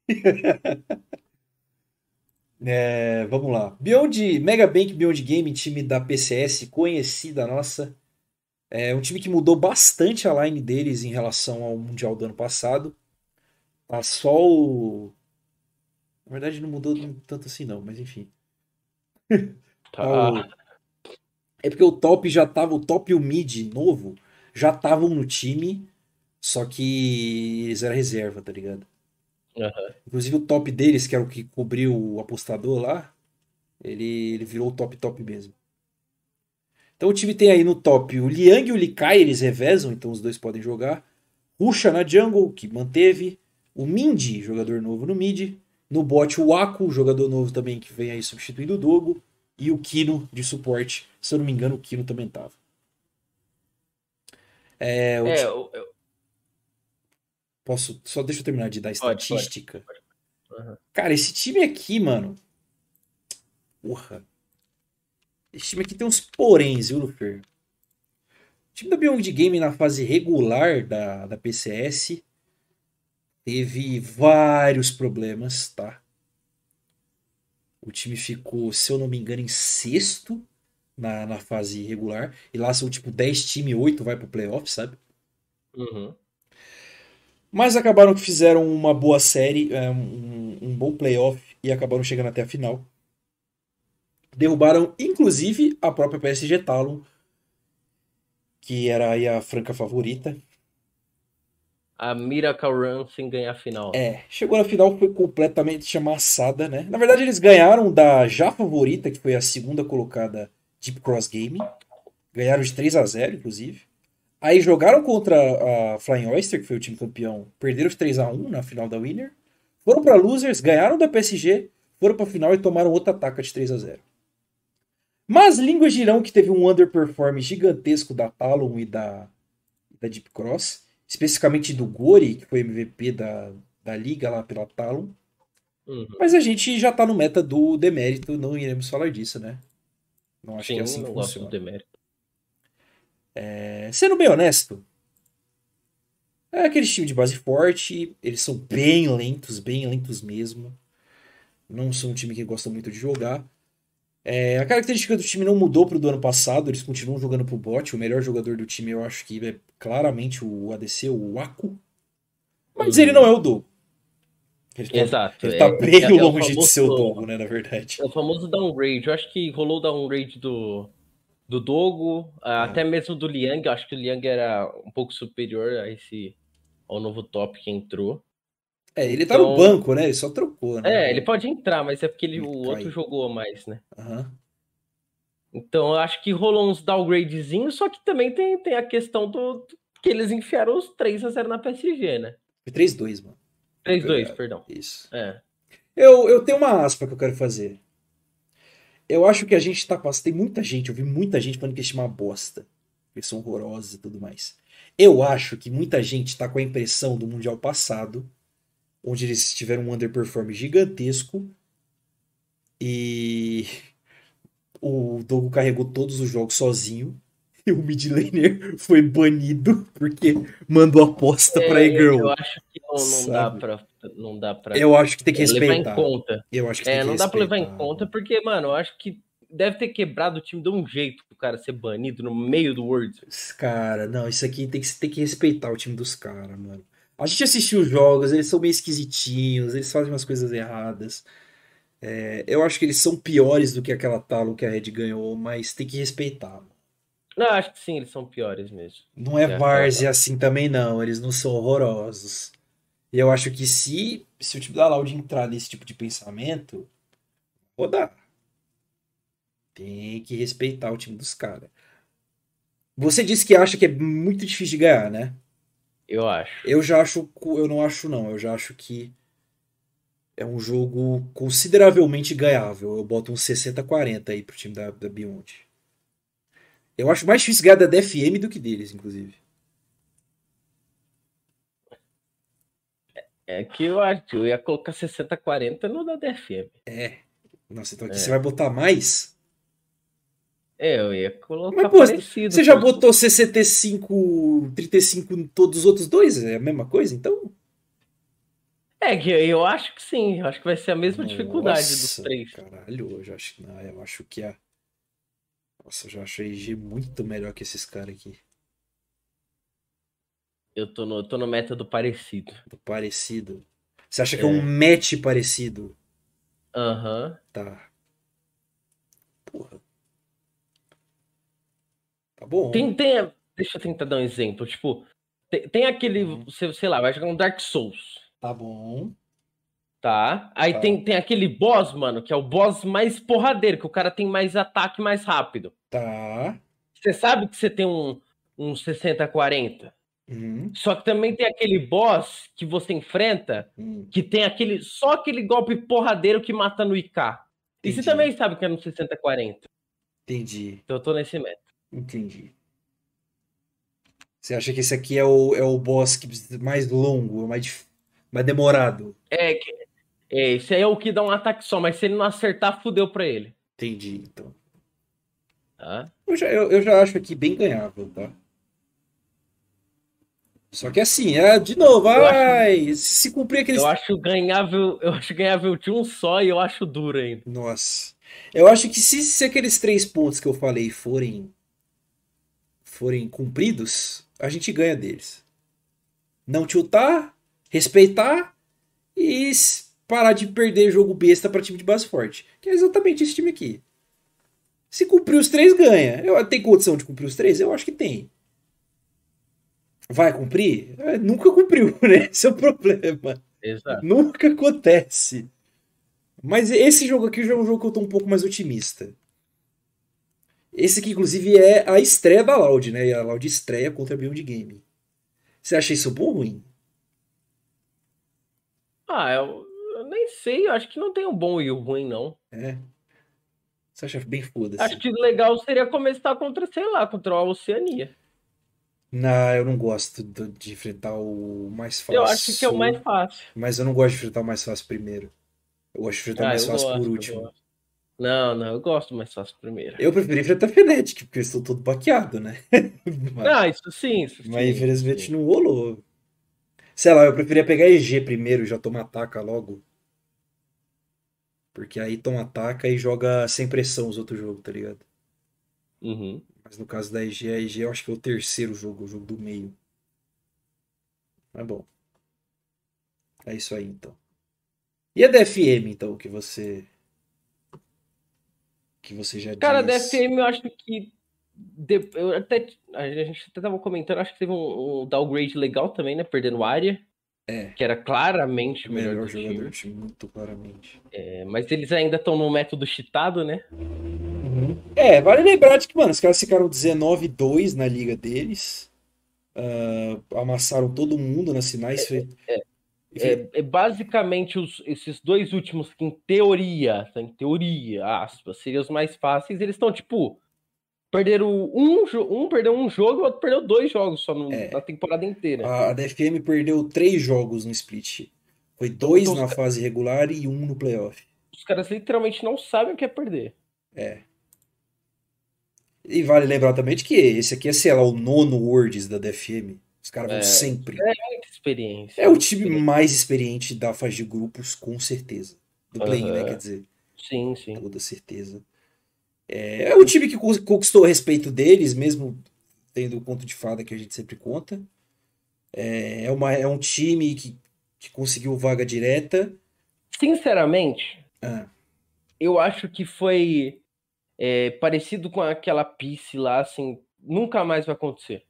<laughs> é, vamos lá. Beyond, Mega Bank Beyond Game, time da PCS, conhecida nossa. É um time que mudou bastante a line deles em relação ao Mundial do ano passado. Tá só o. Na verdade, não mudou tanto assim, não, mas enfim. <laughs> Tá. É porque o top já tava. O top e o mid novo já estavam no time. Só que eles eram reserva, tá ligado? Uhum. Inclusive o top deles, que era o que cobriu o apostador lá, ele, ele virou o top top mesmo. Então o time tem aí no top o Liang e o Likai, eles revezam, então os dois podem jogar. Rusha na jungle, que manteve. O Mindy, jogador novo no mid. No bot, o Aku, jogador novo também, que vem aí substituindo o Dogo. E o Kino de suporte. Se eu não me engano, o Kino também tava. É, o É, eu, eu- Posso. Só deixa eu terminar de dar Pode, pode, estatística. Aham. Cara, esse time aqui, mano. Porra. Esse time aqui tem uns poréns, viu, Lufer? O time da Beyond Game na fase regular da, da PCS teve vários problemas, tá? O time ficou, se eu não me engano, em sexto na, na fase regular. E lá são tipo 10 times, 8 vai pro playoff, sabe? Uhum. Mas acabaram que fizeram uma boa série, é, um, um bom playoff e acabaram chegando até a final. Derrubaram, inclusive, a própria PSG Talon, que era aí a franca favorita. A Miracle Run sem ganhar a final. É, chegou na final, foi completamente amassada, né? Na verdade, eles ganharam da já favorita, que foi a segunda colocada Deep Cross Gaming. Ganharam de 3 a 0 inclusive. Aí jogaram contra a Flying Oyster, que foi o time campeão. Perderam de 3 a 1 na final da Winner. Foram para Losers, ganharam da PSG, foram para a final e tomaram outra ataca de 3 a 0 Mas línguas dirão que teve um underperform gigantesco da Talon e da, da Deep Cross especificamente do Gori, que foi MVP da, da liga lá pela Talon. Uhum. Mas a gente já tá no meta do demérito, não iremos falar disso, né? Não acho Sim, que é assim que funciona. É, sendo bem honesto, é aquele time de base forte, eles são bem lentos, bem lentos mesmo. Não são um time que gosta muito de jogar. É, a característica do time não mudou pro do ano passado, eles continuam jogando pro bot. O melhor jogador do time eu acho que é claramente o ADC, o Aku. Mas Uhum. ele não é o Dogo. Ele tá, Exato. ele tá é- bem é- é o longe de famoso- ser o Dogo, né, na verdade. É o famoso downgrade. Eu acho que rolou o downgrade do, do Dogo, É. ah, até mesmo do Liang. Eu acho que o Liang era um pouco superior a esse ao novo top que entrou. É, ele tá no Então- banco, né? Ele só trocou, né? É, ele pode entrar, mas é porque ele, Ele o cai. outro jogou mais, né? Aham. Então eu acho que rolou uns downgradezinhos, só que também tem, tem a questão do, do- que eles enfiaram os 3 a 0 na PSG, né? Foi 3-2, mano. 3-2, É. perdão. Isso. É. Eu, eu tenho uma aspa que eu quero fazer. Eu acho que a gente tá passando. Tem muita gente, eu vi muita gente falando que esse time é uma bosta. São horrorosos e tudo mais. Eu acho que muita gente tá com a impressão do Mundial passado, onde eles tiveram um underperform gigantesco e o Dogo carregou todos os jogos sozinho. <laughs> E o mid laner <laughs> foi banido porque mandou aposta pra É, E-Girl. Eu acho que não, não dá pra. Não dá pra Eu acho que tem que levar em respeitar. conta. Eu acho que É, não dá pra levar em respeitar. conta, porque, mano, eu acho que deve ter quebrado o time de um jeito pro cara ser banido no meio do World. Cara, não, isso aqui tem que, tem que respeitar o time dos caras, mano. A gente assistiu os jogos, eles são meio esquisitinhos, eles fazem umas coisas erradas. É, eu acho que eles são piores do que aquela Talon que a Red ganhou, mas tem que respeitar. Não, acho que sim, eles são piores mesmo. Não é É, várzea assim também, não. Eles não são horrorosos. E eu acho que se, se o time da Loud entrar nesse tipo de pensamento, rodar. Tem que respeitar o time dos caras. Você disse que acha que é muito difícil de ganhar, né? Eu acho. Eu já acho, eu não acho não, eu já acho que é um jogo consideravelmente ganhável. Eu boto uns 60-40 aí pro time da, da Beyond. Eu acho mais difícil ganhar da DFM do que deles, inclusive. É que eu acho eu ia colocar 60-40 no da DFM. Nossa, então aqui É. você vai botar mais? É, eu ia colocar Mas, pô, parecido. Você já botou 65, 35 em todos os outros dois? É a mesma coisa? Então. É, eu acho que sim. Eu acho que vai ser a mesma dificuldade dos Nossa, três. Caralho, eu já acho que não, eu acho que a. Nossa, eu já acho a EG muito melhor que esses caras aqui. Eu tô no, eu tô no meta do parecido. Do parecido. Você acha que é É. um match parecido? Aham. Tá. Porra. Tá bom. Tem, tem. Deixa eu tentar dar um exemplo. Tipo, tem, tem aquele. Uhum. Sei lá, vai jogar um Dark Souls. Tá bom. Tá? Aí Tá. tem, tem aquele boss, mano, que é o boss mais porradeiro, que o cara tem mais ataque mais rápido. Tá. Você sabe que você tem um, um 60-40? Uhum. Só que também tem aquele boss que você enfrenta Hum, que tem aquele só aquele golpe porradeiro que mata no IK. E você Entendi. também sabe que é no 60-40. entendi, Então eu tô nesse método. Entendi. Você acha que esse aqui é o, é o boss mais longo, mais, mais demorado? É, é, esse aí é o que dá um ataque só, mas se ele não acertar, fudeu pra ele. Entendi, então. Tá? Eu já, eu, eu já acho aqui bem ganhável, tá? Só que assim, é, de novo, Eu acho- ai, se, cumprir aqueles. Eu acho ganhável, eu acho ganhável de um só e eu acho duro ainda. Nossa. Eu acho que se, se aqueles três pontos que eu falei forem forem cumpridos, a gente ganha deles. Não tiltar, respeitar e parar de perder jogo besta para time de base forte. Que é exatamente esse time aqui. Se cumprir os três, ganha. Eu, tem condição de cumprir os três? Eu acho que tem. Vai cumprir? É, nunca cumpriu, <laughs> né? Esse é o problema. Exato. Nunca acontece. Mas esse jogo aqui já é um jogo que eu tô um pouco mais otimista. Esse aqui, inclusive, é a estreia da Loud, né? E a Loud estreia contra a Beyond Game. Você acha isso bom ou ruim? Ah, eu, eu nem sei, eu acho que não tem o bom e o ruim, não. É. Você acha bem foda-se? Acho que o legal seria começar contra, sei lá, contra a Oceania. Não, eu não gosto de enfrentar o mais fácil. Eu acho que é o mais fácil. Mas eu não gosto de enfrentar o mais fácil primeiro. Eu gosto de enfrentar o Ah, mais eu fácil gosto, por último. Não, não, eu gosto mais fácil primeiro. Eu prefiro enfrentar Fnatic, porque eu estou todo baqueado, né? <laughs> Mas- Ah, isso sim, isso Mas sim, infelizmente sim. não rolou. Sei lá, eu preferia pegar EG primeiro e já toma ataca logo. Porque aí toma ataca e joga sem pressão os outros jogos, tá ligado? Uhum. Mas no caso da EG, a EG eu acho que é o terceiro jogo, o jogo do meio. Mas bom. É isso aí então. E a DFM então, que você. Que você já Cara, diz. DFM eu acho que. de- eu até, a gente até tava comentando, acho que teve um, um downgrade legal também, né? Perdendo área. É. Que era claramente O o melhor, melhor do jogador time. do time, muito claramente. É, mas eles ainda estão no método cheatado, né? É, vale lembrar de que, mano, os caras ficaram 19-2 na liga deles. Ah, amassaram todo mundo nas finais. fe- Enfim, É, é basicamente os- esses dois últimos que, em teoria, tá? em teoria, aspas, seriam os mais fáceis, eles estão, tipo, perderam um, um perdeu um jogo, o outro perdeu dois jogos só no- É. na temporada inteira. a, a DFM perdeu três jogos no split. Foi dois Então, na os- fase regular e um no playoff. Os caras literalmente não sabem o que é perder. E vale lembrar também de que esse aqui é, sei lá, o nono Worlds da DFM. Os caras vão É, sempre. Muita experiência. É o time experiência. mais experiente da fase de grupos, com certeza. Do play-in, né? Aham. Quer dizer. Sim, sim. toda certeza. É, é o time que con- conquistou o respeito deles, mesmo tendo o conto de fada que a gente sempre conta. É, é, uma, é um time que, que conseguiu vaga direta. Sinceramente, Ah, eu acho que foi é, parecido com aquela Peace lá, assim, nunca mais vai acontecer.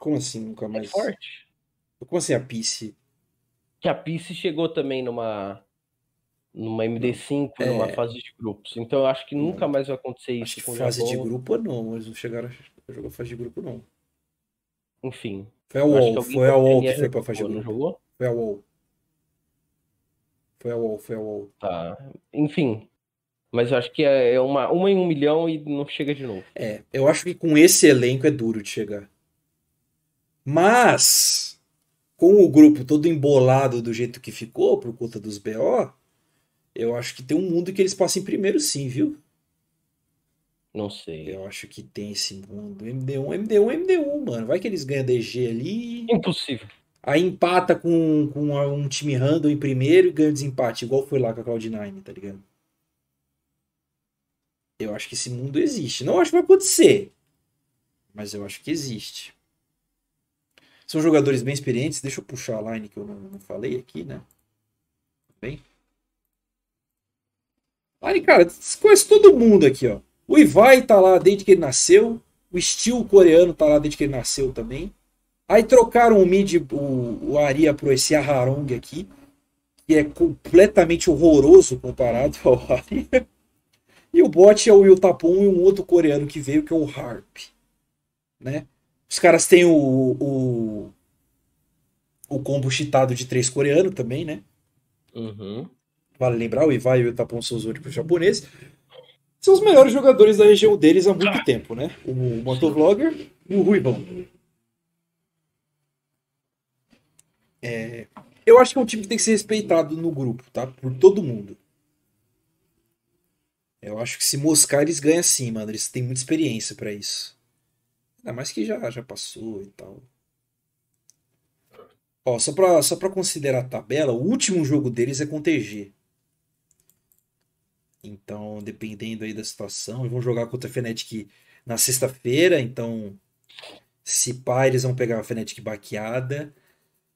Como assim nunca É mais? forte. Como assim a Pice? Que a Peace chegou também numa numa MD5, numa É. fase de grupos. Então eu acho que nunca mais vai acontecer isso Acho que fase de grupo não, eles não chegaram a jogar fase de grupo não. Enfim. Foi a UOL, foi a UOL que foi pra fase de jogou, Não grupo. jogou? Foi a UOL. Foi a UOL, foi a UOL. Tá. Enfim. Mas eu acho que é é uma, uma em um milhão e não chega de novo. É, eu acho que com esse elenco é duro de chegar. Mas, com o grupo todo embolado do jeito que ficou, por conta dos BO, eu acho que tem um mundo que eles passam em primeiro sim, viu? Não sei. Eu acho que tem esse mundo. MD1, MD1, MD1, mano. Vai que eles ganham DG ali, Impossível. aí empata com, com um time random em primeiro e ganha desempate, igual foi lá com a Cloud9, tá ligado? Eu acho que esse mundo existe. Não acho que vai acontecer, mas eu acho que existe. São jogadores bem experientes. Deixa eu puxar a line que eu não, não falei aqui, né? Bem. Line, cara, conhece todo mundo aqui, ó. O Ivai tá lá desde que ele nasceu. O Steel coreano tá lá desde que ele nasceu também. Aí trocaram o mid, o, o Aria pro esse Aharong aqui, que é completamente horroroso comparado ao <laughs> Aria. E o bot é o Will Tapon e um outro coreano que veio, que é o Harp. Né? Os caras têm o, o, o combo cheatado de três coreano também, né? Uhum. Vale lembrar, o Iwai e o Itapon são os únicos japoneses. São os melhores jogadores da região deles há muito tempo, né? O Motovlogger e o Ruibão. É, eu acho que é um time que tem que ser respeitado no grupo, tá? Por todo mundo. Eu acho que se moscar, eles ganham sim, mano. Eles têm muita experiência para isso. Ainda mais que já, já passou e tal. Ó, só pra, só pra considerar a tabela, o último jogo deles é com TG. Então, dependendo aí da situação, eles vão jogar contra a Fnatic na sexta-feira. Então, se pá, eles vão pegar a Fnatic baqueada.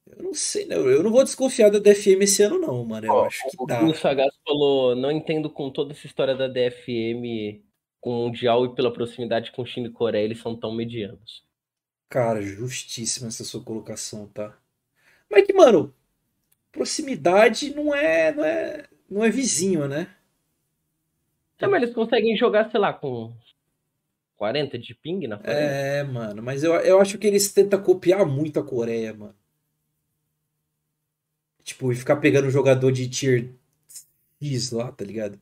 Eu não sei, não. eu não vou desconfiar da DFM esse ano, não, mano. Eu acho que dá. O Sagaz falou: não entendo com toda essa história da DFM com o Mundial e pela proximidade com China e Coreia, eles são tão medianos. Cara, justíssima essa sua colocação, tá? Mas que, mano, proximidade não é, não é, não é vizinho, né? É, mas eles conseguem jogar, sei lá, com 40 de ping na Coreia. É, mano, mas eu, eu acho que eles tentam copiar muito a Coreia, mano. Tipo, e ficar pegando jogador de tier X lá, tá ligado?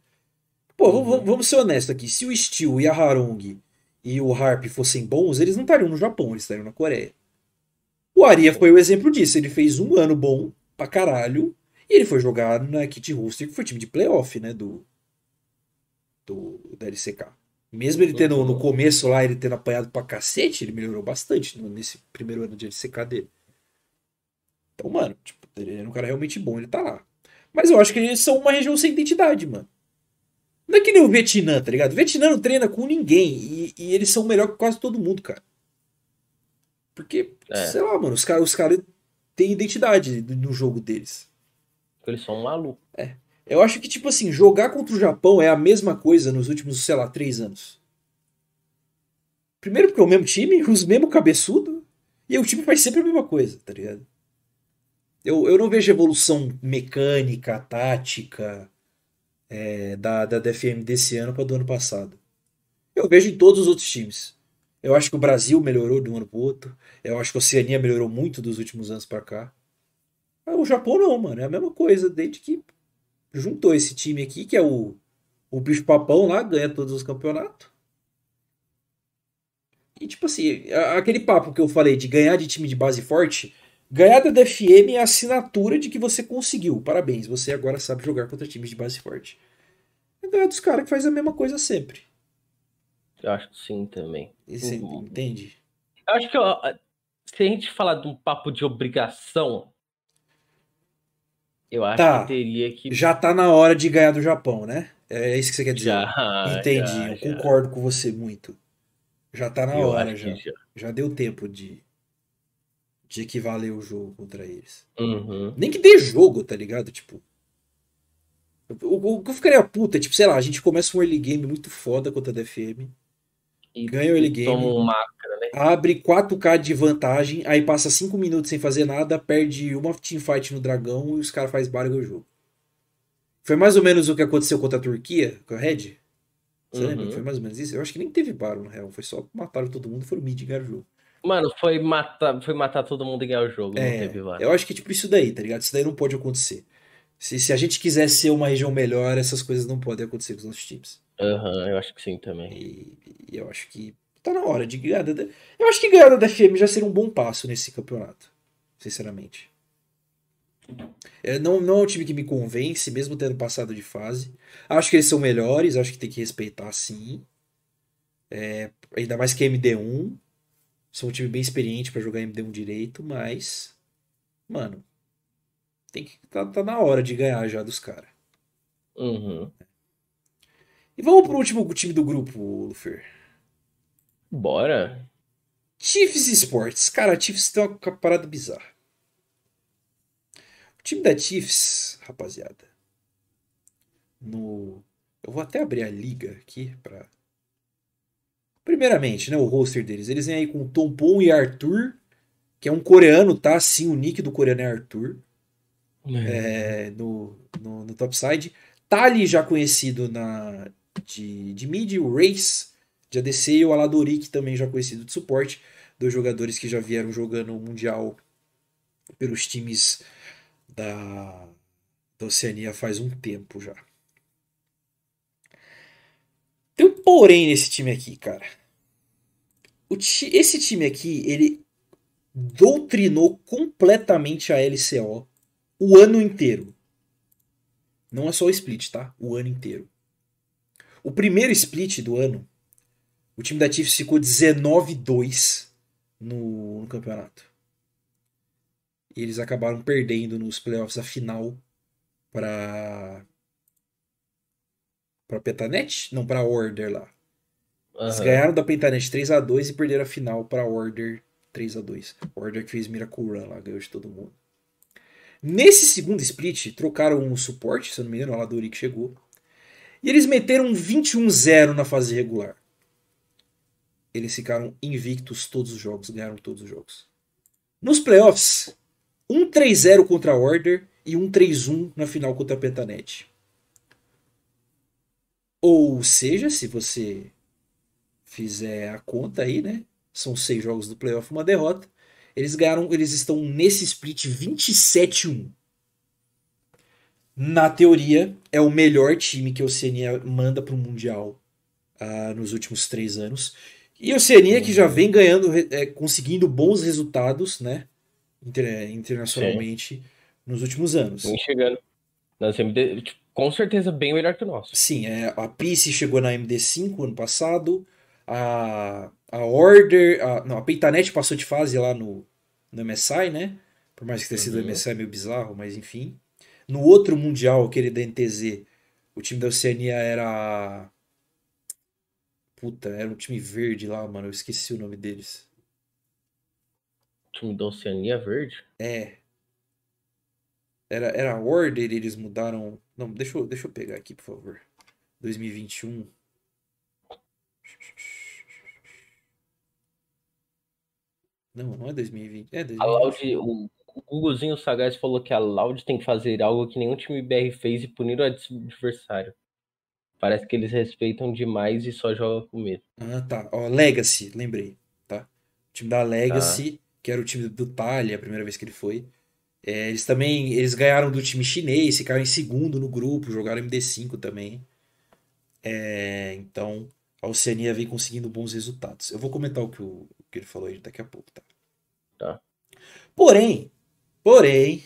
Pô, uhum. vamos, ser honestos aqui. Se o Steel e a Harong e o Harp fossem bons, eles não estariam no Japão, eles estariam na Coreia. O Aria foi o exemplo disso. Ele fez um ano bom pra caralho. E ele foi jogar na Kit Rooster, que foi time de playoff, né? Do, do, da LCK. Mesmo ele tendo, no começo lá, ele tendo apanhado pra cacete, ele melhorou bastante nesse primeiro ano de LCK dele. Então, mano, tipo, ele é um cara realmente bom, ele tá lá. Mas eu acho que eles são uma região sem identidade, mano. Não é que nem o Vietnã, tá ligado? O Vietnã não treina com ninguém. E, e eles são melhor que quase todo mundo, cara. Porque, é. sei lá, mano, os caras os cara têm identidade no jogo deles. Eles são malucos. É. Eu acho que, tipo assim, jogar contra o Japão é a mesma coisa nos últimos, sei lá, três anos. Primeiro porque é o mesmo time, <laughs> os mesmos cabeçudo, e o time faz sempre a mesma coisa, tá ligado? Eu, eu não vejo evolução mecânica, tática é, da, da DFM desse ano para do ano passado. Eu vejo em todos os outros times. Eu acho que o Brasil melhorou de um ano pro outro. Eu acho que a Oceania melhorou muito dos últimos anos para cá. o Japão não, mano. É a mesma coisa, desde que juntou esse time aqui, que é o, o bicho papão lá, ganha todos os campeonatos. E tipo assim, aquele papo que eu falei de ganhar de time de base forte, ganhar da DFM é a assinatura de que você conseguiu. Parabéns, você agora sabe jogar contra times de base forte. É ganhar dos caras que faz a mesma coisa sempre. Eu acho que sim também. Você uhum. entende? Eu acho que ó, se a gente falar de um papo de obrigação, eu acho tá. que teria que. Já tá na hora de ganhar do Japão, né? É isso que você quer dizer. Já, Entendi, já, eu já. concordo com você muito. Já tá na eu hora já. já. já. deu tempo de, de equivaler o jogo contra eles. Uhum. Nem que dê jogo, tá ligado? Tipo. O, o que eu ficaria puta, tipo, sei lá, a gente começa um early game muito foda contra a DFM. E ganha o early game. Toma um macra, né? Abre 4k de vantagem, aí passa 5 minutos sem fazer nada, perde uma teamfight no dragão e os caras fazem barulho o jogo. Foi mais ou menos o que aconteceu contra a Turquia, com a Red? Você uhum. lembra? Foi mais ou menos isso? Eu acho que nem teve barulho, na real. Foi só mataram todo mundo e foram mid ganhar o jogo. Mano, foi matar, foi matar todo mundo e ganhar o jogo, é. Eu acho que tipo isso daí, tá ligado? Isso daí não pode acontecer. Se, se a gente quiser ser uma região melhor, essas coisas não podem acontecer com os nossos times. Aham, uhum, eu acho que sim também. E, e, eu acho que tá na hora de ganhar. Da, eu acho que ganhar da FM já seria um bom passo nesse campeonato, sinceramente. É, não, não é um time que me convence, mesmo tendo passado de fase. Acho que eles são melhores, acho que tem que respeitar sim. É, ainda mais que MD1. São um time bem experiente para jogar MD1 direito, mas. Mano, tem que tá, tá na hora de ganhar já dos caras. Uhum. E vamos pro último time do grupo, Lufer. Bora. Chiefs Sports. Cara, a Chiefs tem uma parada bizarra. O time da Chiefs, rapaziada. No. Eu vou até abrir a liga aqui pra. Primeiramente, né? O roster deles. Eles vêm aí com Tompon e Arthur, que é um coreano, tá? Sim, o nick do coreano é Arthur. É. No, no, no topside. Tali já conhecido na, de, de mid, o Race de ADC e o Aladorik também já conhecido de suporte. dois jogadores que já vieram jogando o Mundial pelos times da, da Oceania faz um tempo já. Tem um porém nesse time aqui, cara. Ti, esse time aqui, ele doutrinou completamente a LCO o ano inteiro. Não é só o split, tá? O ano inteiro. O primeiro split do ano, o time da Chiefs ficou 19-2 no, no campeonato. E eles acabaram perdendo nos playoffs a final para para Petanet? Não, para Order lá. Uhum. Eles ganharam da Pentanet 3 a 2 e perderam a final para Order 3 a 2. Order que fez Miracle Run lá, ganhou de todo mundo. Nesse segundo split, trocaram um suporte, se eu não me engano, o Aladori que chegou. E eles meteram 21-0 na fase regular. Eles ficaram invictos todos os jogos, ganharam todos os jogos. Nos playoffs, 1-3-0 contra a Order e 1-3-1 na final contra a Pentanet. Ou seja, se você fizer a conta aí, né? São seis jogos do playoff, uma derrota. Eles ganharam, eles estão nesse split 27-1. Na teoria, é o melhor time que a Oceania manda para o Mundial uh, nos últimos três anos. E a Oceania que já vem ganhando, é, conseguindo bons resultados, né? Inter, internacionalmente Sim. nos últimos anos. Vem chegando. Nós tipo, com certeza bem melhor que o nosso. Sim, é, a Peace chegou na MD5 ano passado. A, a Order. A, não, a Peitanet passou de fase lá no, no MSI, né? Por mais que tenha sido uhum. MSI meio bizarro, mas enfim. No outro Mundial, aquele da NTZ, o time da Oceania era. Puta, era um time verde lá, mano. Eu esqueci o nome deles. Time da Oceania Verde? É. Era, era Order, eles mudaram. Não, deixa eu, deixa eu pegar aqui, por favor. 2021. Não, não é 2020. É 2020. A Loud, o, o Googlezinho Sagaz falou que a Loud tem que fazer algo que nenhum time BR fez e punir o adversário. Parece que eles respeitam demais e só jogam com medo. Ah, tá. Ó, Legacy, lembrei. Tá? O time da Legacy, tá. que era o time do Talha, a primeira vez que ele foi. É, eles também eles ganharam do time chinês, ficaram em segundo no grupo, jogaram MD5 também. É, então a Oceania vem conseguindo bons resultados. Eu vou comentar o que, o, o que ele falou aí daqui a pouco, tá? Tá. Porém, porém,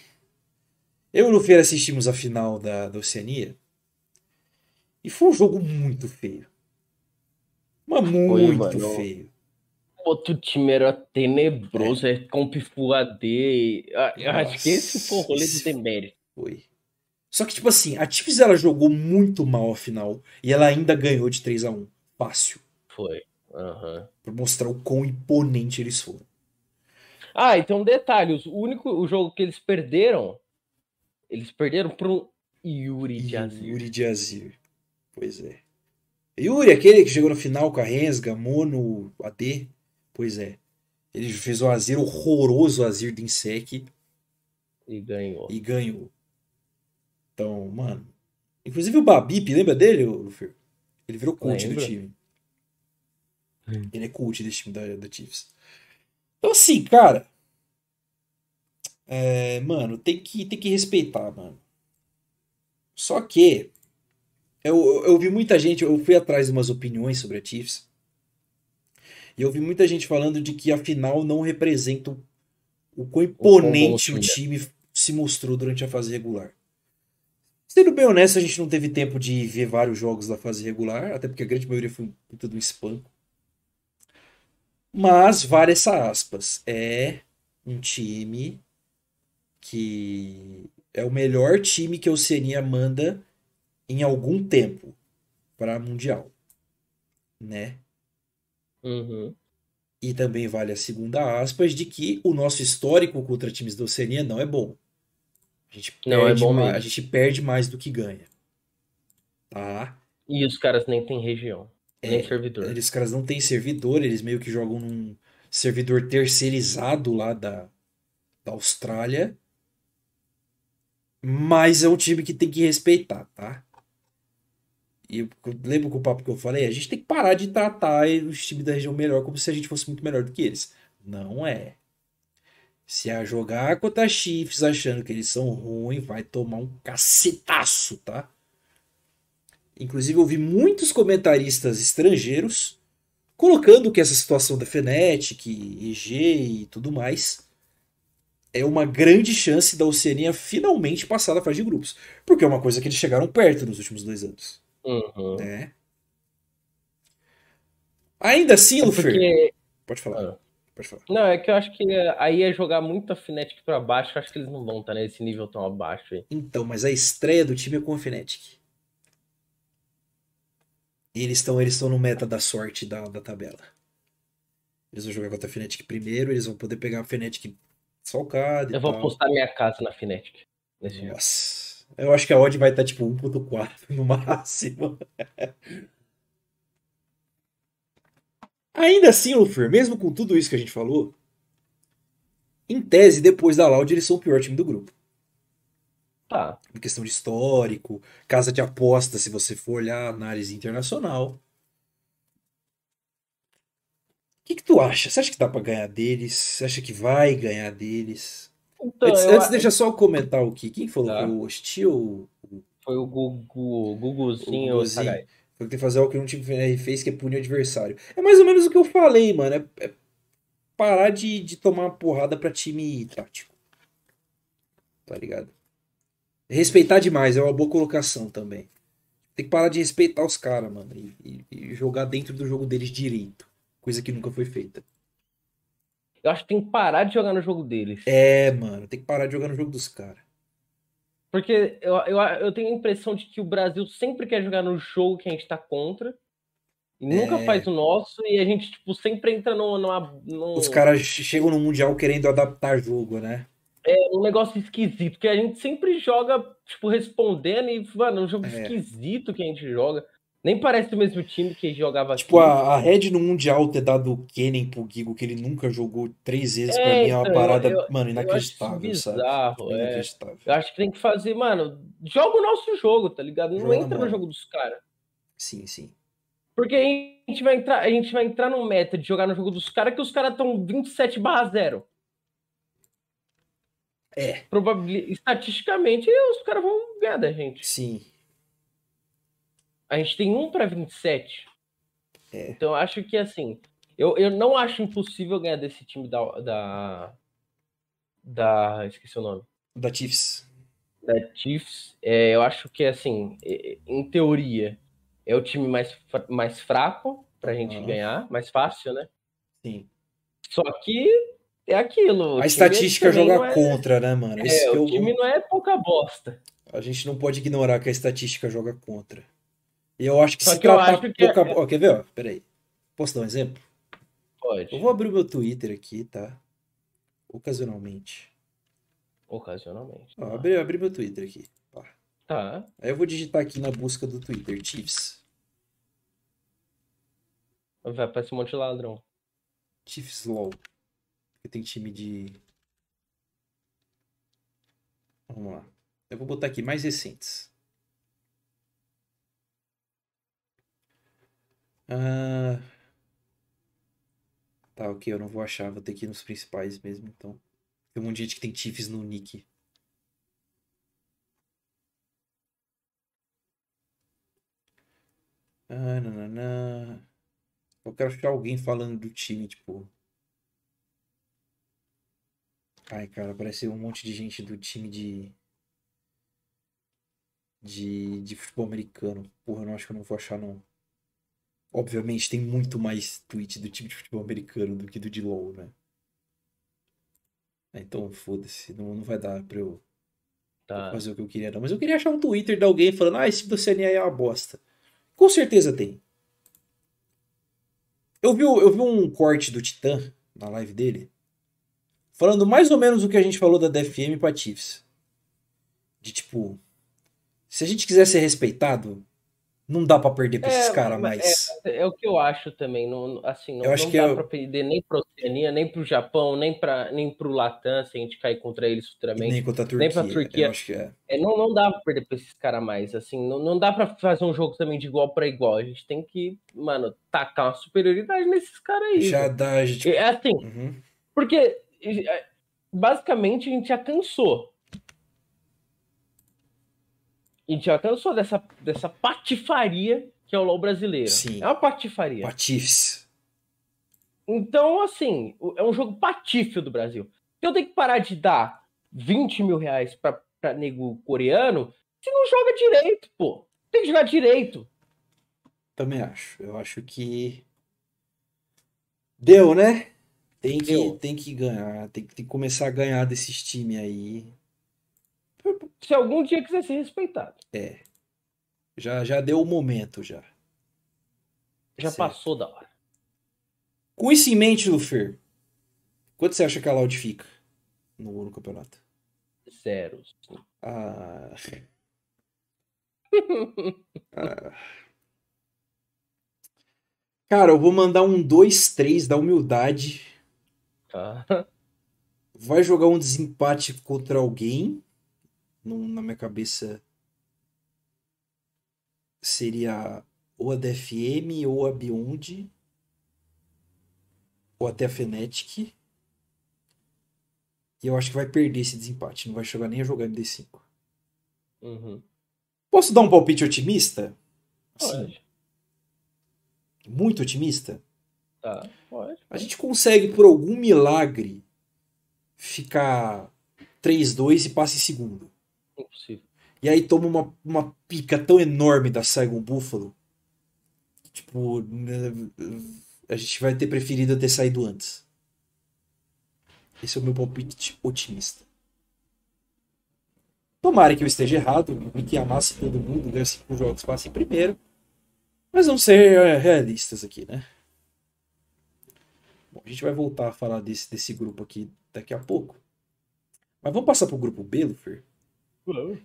eu e o Lufeira assistimos a final da, da Oceania e foi um jogo muito feio. Mas muito Oi, feio outro time era tenebroso, é Comp Full AD. Eu acho que esse foi o rolê do demérito. Foi. Só que, tipo assim, a Chiefs ela jogou muito mal a final e ela ainda ganhou de 3 a 1 Fácil. Foi. Uhum. Pra mostrar o quão imponente eles foram. Ah, então um detalhe: o único o jogo que eles perderam, eles perderam pro Yuri de Azir. Yuri de Azir. Pois é. Yuri, aquele que chegou no final com a Rensga, Mono, AD. Pois é. Ele fez o Azir horroroso, o Azir do Insec. E ganhou. E ganhou. Então, mano. Inclusive o Babip, lembra dele, Lufer? Ele virou cult do time. Hum. Ele é cult desse time da, da Chiefs. Então, assim, cara. É, mano, tem que, tem que respeitar, mano. Só que. Eu, eu vi muita gente, eu fui atrás de umas opiniões sobre a Chiefs. E eu vi muita gente falando de que a final não representa o, quão imponente o, o time se mostrou durante a fase regular. Sendo bem honesto, a gente não teve tempo de ver vários jogos da fase regular, até porque a grande maioria foi puta do espanco. Mas, vale essa aspas, é um time que é o melhor time que a Oceania manda em algum tempo para Mundial, né? Uhum. E também vale a segunda aspas de que o nosso histórico contra times da Oceania não é bom. A gente não é bom mais, a gente perde mais do que ganha. Tá? E os caras nem têm região, é, nem servidor. Eles caras não têm servidor, eles meio que jogam num servidor terceirizado lá da, da Austrália. Mas é um time que tem que respeitar, tá? E eu lembro com o papo que eu falei, a gente tem que parar de tratar os times da região melhor como se a gente fosse muito melhor do que eles. Não é. Se a jogar contra Chiefs achando que eles são ruins, vai tomar um cacetaço, tá? Inclusive, eu vi muitos comentaristas estrangeiros colocando que essa situação da Fnatic, EG e tudo mais é uma grande chance da Oceania finalmente passar da fase de grupos. Porque é uma coisa que eles chegaram perto nos últimos dois anos. Uhum. Né? Ainda assim, É Lufer. porque- Pode falar. Ah. Pode falar. Não, é que eu acho que aí é jogar muito a Fnatic pra baixo. eu Acho que eles não vão estar nesse nível tão abaixo aí. Então, mas a estreia do time é com a Fnatic. E eles estão eles estão no meta da sorte da, da tabela. Eles vão jogar contra a Fnatic primeiro, eles vão poder pegar a Fnatic salcada e Eu vou tal. postar minha casa na Fnatic. Nesse jogo. Eu acho que a odd vai estar tipo 1.4 no <laughs> máximo. Ainda assim, Lufer, mesmo com tudo isso que a gente falou, em tese, depois da Loud, eles são o pior time do grupo. Tá. Em questão de histórico, casa de aposta, se você for olhar análise internacional. O que, que tu acha? Você acha que dá pra ganhar deles? Você acha que vai ganhar deles? Então, antes, eu- antes deixa eu só comentar o que. Quem falou? Tá. Foi o Hostil? ou o Foi o Gugu, o Guguzinho O ou o Guguzinho. Foi que fazer algo que um time FNR fez, que é punir o adversário. É mais ou menos o que eu falei, mano. É, é parar de, de tomar uma porrada pra time tático. Tá ligado? Respeitar demais, é uma boa colocação também. Tem que parar de respeitar os caras, mano. E, e- e jogar dentro do jogo deles direito. Coisa que nunca foi feita. Eu acho que tem que parar de jogar no jogo deles. É, mano. Tem que parar de jogar no jogo dos caras. Porque eu, eu, eu tenho a impressão de que o Brasil sempre quer jogar no jogo que a gente tá contra. E nunca É. faz o nosso. E a gente, tipo, sempre entra num, numa, num, Os caras chegam no Mundial querendo adaptar jogo, né? num negócio esquisito. Que a gente sempre joga, tipo, respondendo. E, mano, é um jogo É. esquisito que a gente joga. Nem parece o mesmo time que jogava Tipo, aqui. a, a Red no Mundial ter dado o Kennen pro Gigo, que ele nunca jogou três vezes, É, pra mim é uma então, parada, eu- mano, Eu inacreditável, isso sabe? bizarro, é. Inacreditável. Eu acho que tem que fazer, mano, joga o nosso jogo, tá ligado? Não Joga, entra mano. no jogo dos caras. Sim, sim. Porque a gente vai entrar, a gente vai entrar num meta de jogar no jogo dos caras que os caras estão 27 barra 0. É, Probabili estatisticamente, os caras vão ganhar da gente. sim. A gente tem 1 para 27. É. Então eu acho que assim, eu, eu não acho impossível ganhar desse time da da da esqueci o nome. Da Chiefs. da Chiefs, é, eu acho que, assim, é, em teoria, é o time mais, mais fraco pra gente Aham. ganhar, mais fácil, né? Sim. Só que é aquilo. A estatística joga é- contra, né, mano? É, é o o- time não é pouca bosta. A gente não pode ignorar que a estatística joga contra. Eu acho que Só se que eu tratar acho que é- pouca... Ó, quer ver, ó? Peraí. Posso dar um exemplo? Pode, Eu vou abrir o meu Twitter aqui, tá? Ocasionalmente. ocasionalmente. Ó, tá. abri, abri meu Twitter aqui. Pá. Tá. Aí eu vou digitar aqui na busca do Twitter, Chiefs. Vai aparecer um monte de ladrão. Chiefs LOL. Porque tem time de. Vamos lá. Eu vou botar aqui mais recentes. Ah... Tá, ok, eu não vou achar, vou ter que ir nos principais mesmo, então. Tem um monte de gente que tem Chiefs no nick. Ah, nananã. Eu quero achar alguém falando do time, tipo. Ai, cara, parece um monte de gente do time de. De, de futebol americano. Porra, eu não acho que eu não vou achar, não. Obviamente tem muito mais tweet do time de futebol americano do que do de LoL, né? Ah, Então, foda-se, não, não vai dar pra eu Tá. fazer o que eu queria, não. Mas eu queria achar um Twitter de alguém falando, ah, esse time do CNA é uma bosta. Com certeza tem. Eu vi, eu vi um corte do Titã na live dele, falando mais ou menos o que a gente falou da DFM pra Chiefs. De tipo, se a gente quiser ser respeitado, não dá pra perder pra esses É, caras mas- mais. É o que eu acho também. Não, assim, não, Eu acho não que dá eu- pra perder nem pra Oceania, nem pro Japão, nem, pra, nem pro Latam, se a gente cair contra eles futuramente. nem contra a nem pra Turquia. Turquia. Acho que é. É, não, não dá pra perder pra esses caras mais, assim, não, não dá pra fazer um jogo também de igual pra igual. A gente tem que, mano, tacar uma superioridade nesses caras aí. Já dá, a gente. É assim, Uhum. Porque basicamente a gente já cansou. A gente já cansou dessa, dessa patifaria que é o LOL brasileiro. Sim. É uma patifaria. Patifes. Então, assim, é um jogo patífio do Brasil. Eu tenho que parar de dar 20 mil reais pra, pra nego coreano se não joga direito, pô. Tem que jogar direito. Também acho. Eu acho que. Deu, né? Tem que, Deu. tem que ganhar. Tem que, tem que começar a ganhar desses times aí. Se algum dia quiser ser respeitado. É. Já, já deu o momento já. Já Certo. passou da hora. Com isso em mente, Lufer, quanto você acha que a Loud fica no, no campeonato? Zero. Ah. <laughs> Ah. Cara, eu vou mandar um 2-3 da humildade. Tá. Vai jogar um desempate contra alguém. Não- na minha cabeça seria ou a DFM ou a Beyond. Ou até a Fnatic. E eu acho que vai perder esse desempate. Não vai chegar nem a jogar MD5. Uhum. Posso dar um palpite otimista? Sim, Pode. muito otimista. Tá. Pode. A gente consegue, por algum milagre, ficar 3-2 e passa em segundo. Impossível. E aí toma uma, uma pica tão enorme da Saigon Buffalo. Tipo, né, a gente vai ter preferido ter saído antes. Esse é o meu palpite otimista. Tomara que eu esteja errado e que amasse todo mundo, ganhe cinco jogos, passe em primeiro. Mas vamos ser é, realistas aqui, né? Bom, a gente vai voltar a falar desse, desse grupo aqui daqui a pouco. Mas vamos passar pro grupo B, Lufer?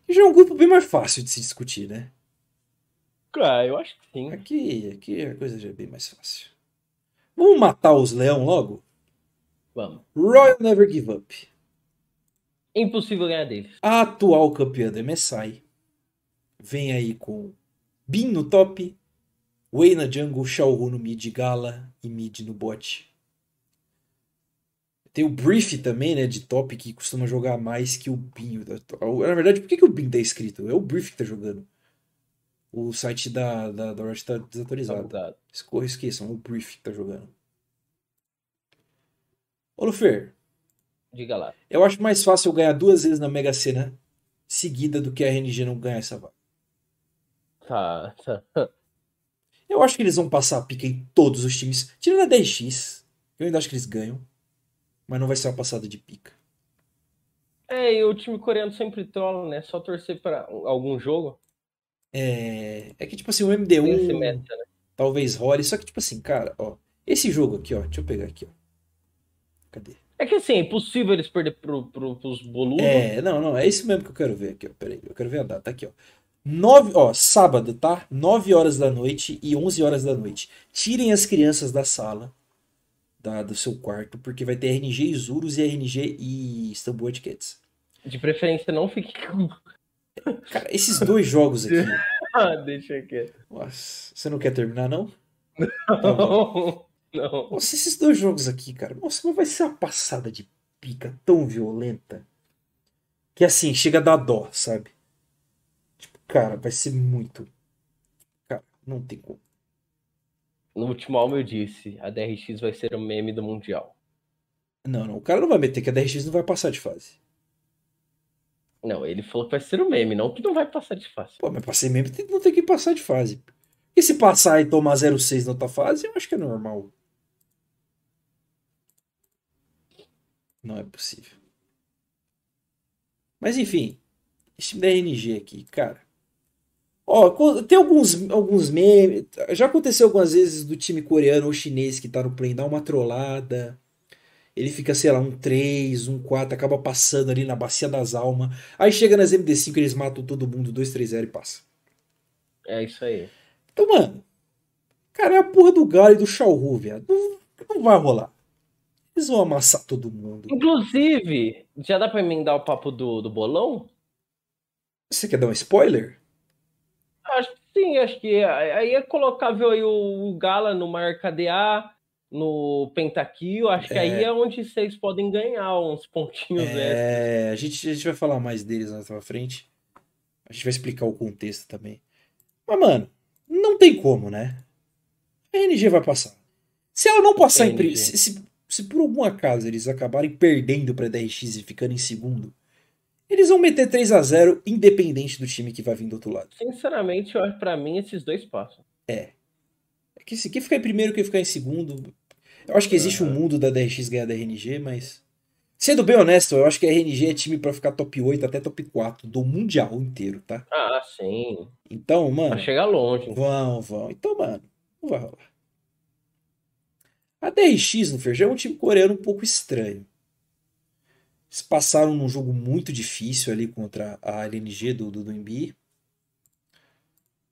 Que já é um grupo bem mais fácil de se discutir, né? Cara, eu acho que sim. Aqui, aqui a coisa já é bem mais fácil. Vamos matar os leão logo? Vamos. Royal Never Give Up. Impossível ganhar deles. A atual campeã da MSI. Vem aí com Bin no top, Wei na jungle, Xiaohu no mid, Gala e mid no bot. Tem o Brief também, né, de top, que costuma jogar mais que o Bin. Na verdade, por que, que o Bin tá escrito? É o Brief que tá jogando. O site da, da, da Riot tá desatualizado. Cuidado. Escorra, esqueçam, é o Brief que tá jogando. Ô, Lufer, Diga lá. eu acho mais fácil eu ganhar duas vezes na Mega Sena seguida do que a RNG não ganhar essa vaga. Tá, tá. Eu acho que eles vão passar a pica em todos os times, tirando a 10x. Eu ainda acho que eles ganham, mas não vai ser uma passada de pica. É, e o time coreano sempre trola, né? Só torcer para algum jogo. É, é que, tipo assim, o MD1 meta, né? talvez role, só que, tipo assim, cara, ó, esse jogo aqui, ó, deixa eu pegar aqui, ó. Cadê? É que assim, é impossível eles perder pro, pro, pros boludos. É, não, não, é isso mesmo que eu quero ver aqui, ó. Peraí, eu quero ver a data aqui, ó. 9, ó, sábado, tá? 9 horas da noite e 11 horas da noite. Tirem as crianças da sala, da, do seu quarto, porque vai ter RNG e Zurus e RNG e Istanbul Cats. De preferência, não fique com. <laughs> Cara, esses dois jogos aqui. <laughs> Ah, deixa aqui. Nossa, você não quer terminar, não? Tá. Não, <laughs> não. Nossa, esses dois jogos aqui, cara. Nossa, mas vai ser uma passada de pica tão violenta. Que assim, chega a dar dó, sabe? Tipo, cara, vai ser muito. Cara, não tem como. No último álbum eu disse, a DRX vai ser o meme do Mundial. Não, não. O cara não vai meter que a DRX não vai passar de fase. Não, ele falou que vai ser o meme, não que não vai passar de fácil. Pô, mas pra ser mesmo tem- não tem que passar de fase. E se passar e tomar 0,6 na outra fase, eu acho que é normal. Não é possível. Mas enfim, esse time da RNG aqui, cara. Ó, tem alguns, alguns memes. Já aconteceu algumas vezes do time coreano ou chinês que tá no play dar uma trollada. Ele fica, sei lá, um 3, um 4, acaba passando ali na bacia das almas. Aí chega nas MD5, eles matam todo mundo, 2, 3, 0 e passa. É isso aí. Então, mano, cara, é a porra do Galo e do Xiaohu, viado. Não, não vai rolar. Eles vão amassar todo mundo. Inclusive, já dá pra emendar o papo do, do bolão? Você quer dar um spoiler? Acho que sim, acho que aí é colocável aí o, Gala no maior KDA, no Pentakill, acho que aí é onde vocês podem ganhar uns pontinhos É, a gente, a gente vai falar mais deles mais pra frente. A gente vai explicar o contexto também. Mas, mano, não tem como, né? A RNG vai passar. Se ela não passar em. Se, se, se por algum acaso eles acabarem perdendo pra DRX e ficando em segundo, eles vão meter 3 a 0 independente do time que vai vir do outro lado. Sinceramente, eu acho pra mim esses dois passam. É que se quem ficar em primeiro, quem ficar em segundo. Eu acho que existe um Aham. mundo da DRX ganhar da RNG, mas. Sendo bem honesto, eu acho que a RNG é time pra ficar top 8 até top 4 do Mundial inteiro, tá? Ah, sim. Então, mano. Pra chegar longe. Vão, vão. Então, mano, não vai rolar. A DRX no Feijão é um time coreano um pouco estranho. Eles passaram num jogo muito difícil ali contra a LNG do, do, do Embi.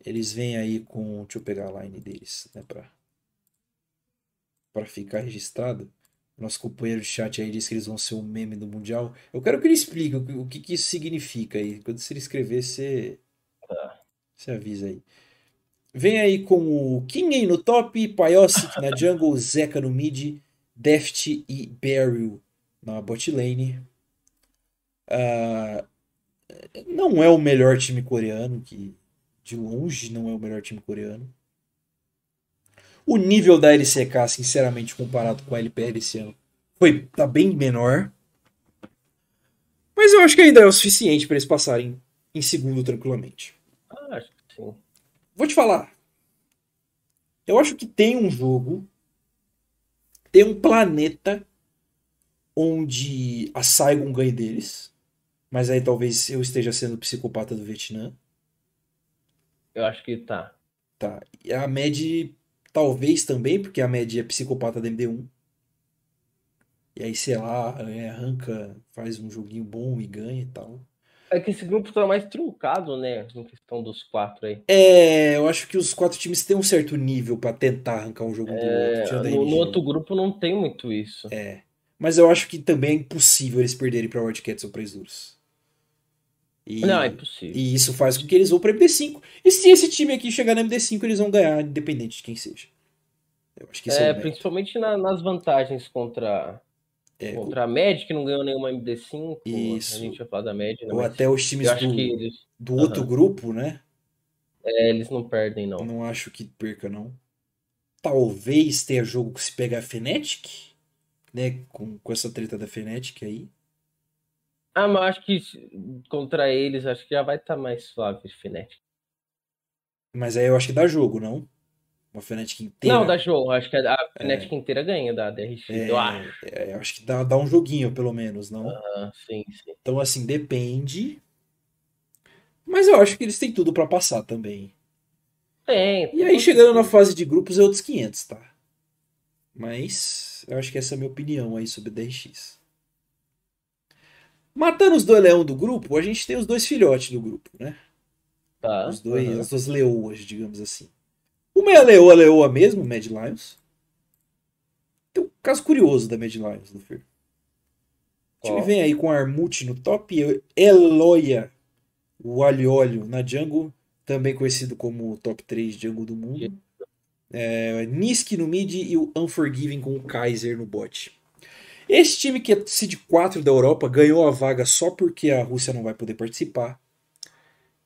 Eles vêm aí com. Deixa eu pegar a line deles, né? Pra, pra ficar registrado. Nosso companheiro de chat aí disse que eles vão ser um meme do Mundial. Eu quero que ele explique o que, o que, que isso significa aí. Quando você escrever, você. Tá. Você avisa aí. Vem aí com o Kingen no top, Pyosic na jungle, Zeka no mid, Deft e Beryl na bot lane. Ah, não é o melhor time coreano, que de longe não é o melhor time coreano. O nível da LCK, sinceramente, comparado com a LPL esse ano, foi, tá bem menor. Mas eu acho que ainda é o suficiente para eles passarem em segundo tranquilamente. Ah, acho que sim. Vou te falar. Eu acho que tem um jogo, tem um planeta onde a Saigon ganhe deles. Mas aí talvez eu esteja sendo psicopata do Vietnã. Eu acho que tá. Tá. E a Med talvez também, porque a Med é psicopata da MD1. E aí, sei lá, é, arranca, faz um joguinho bom e ganha e tal. É que esse grupo tá mais truncado, né? Em questão dos quatro aí. É, eu acho que os quatro times têm um certo nível pra tentar arrancar um jogo do outro. É, tirando a no, no outro grupo não tem muito isso. É. Mas eu acho que também é impossível eles perderem pra Wildcats ou pra Isurus. E, Não, é impossível. e isso faz com que eles vão pra MD5. E se esse time aqui chegar na MD5, eles vão ganhar, independente de quem seja. Eu acho que esse é, É, principalmente na- nas vantagens contra, É, contra a Med, que não ganhou nenhuma MD5. Isso. A gente vai falar da Med, né? ou até os times do, eles, do outro Aham. grupo, né? é, eles não perdem, não. Não acho que perca, não. Talvez tenha jogo que se pegar a Fnatic, né? Com, com essa treta da Fnatic aí. Ah, mas eu acho que contra eles, acho que já vai estar mais suave, Fnatic. Mas aí eu acho que dá jogo, não? Uma Fnatic inteira. Não, dá jogo. Acho que a Fnatic inteira ganha da DRX, É, eu acho. é, eu acho que dá, dá um joguinho, pelo menos, não? Ah, sim, sim. Então, assim, depende. Mas eu acho que eles têm tudo pra passar também. Tem. E aí, chegando na fase de grupos, é outros 500, tá? Mas eu acho que essa é a minha opinião aí sobre DRX. Matando os dois leão do grupo, a gente tem os dois filhotes do grupo, né? Tá. Os dois, aham. as duas leoas, digamos assim. Uma é a leoa, leoa mesmo, Mad Lions. Tem um caso curioso da Mad Lions, do Fer. O time vem aí com Armut no top, Eloia, o Aliolio na jungle, também conhecido como o top 3 jungle do mundo. É, Nisk no mid e o Unforgiven com o Kaiser no bot. Esse time que é seed 4 da Europa ganhou a vaga só porque a Rússia não vai poder participar.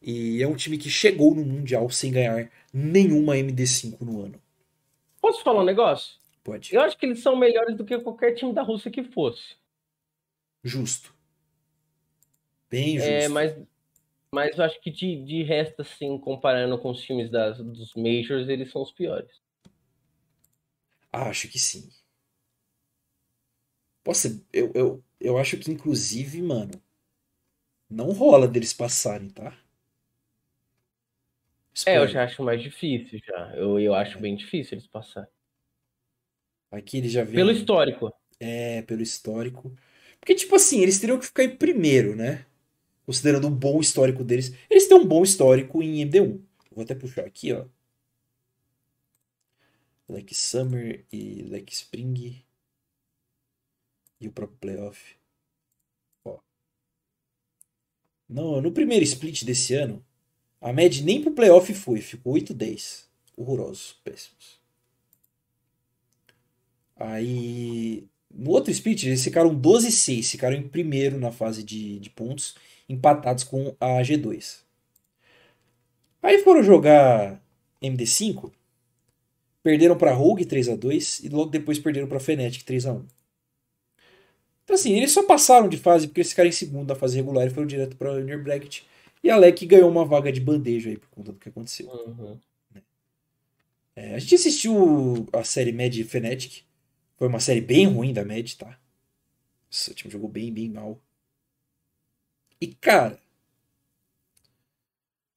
E é um time que chegou no Mundial sem ganhar nenhuma MD5 no ano. Posso falar um negócio? Pode. Eu acho que eles são melhores do que qualquer time da Rússia que fosse. Justo. Bem justo. É, mas, mas eu acho que de, de resto, assim, comparando com os times das, dos Majors, eles são os piores. Acho que sim. Poxa, eu, eu, eu acho que inclusive, mano, não rola deles passarem, tá? É, eu Spoiler. já acho mais difícil, já. Eu, eu acho bem difícil eles passarem. Aqui ele já vem. Pelo histórico. É, pelo histórico. Porque, tipo assim, eles teriam que ficar em primeiro, né? Considerando o bom histórico deles. Eles têm um bom histórico em MD1. Vou até puxar aqui, ó. Leque Summer e Leque Spring. E o próprio Playoff. Ó. No, no primeiro split desse ano, a média nem pro Playoff foi. Ficou 8-10. Horrorosos, péssimos. Aí, no outro split, eles ficaram 12-6, ficaram em primeiro na fase de, de pontos, empatados com a G2. Aí foram jogar MD5, perderam para Rogue 3 a 2 e logo depois perderam para Fnatic 3 a 1. Então assim, eles só passaram de fase porque eles ficaram em segundo na fase regular e foram direto para o Winner Bracket. E a Alec ganhou uma vaga de bandeja aí por conta do que aconteceu. Uhum. É, a gente assistiu a série Mad Fnatic. Foi uma série bem ruim da Mad, tá? Nossa, o time jogou bem, bem mal. E, cara.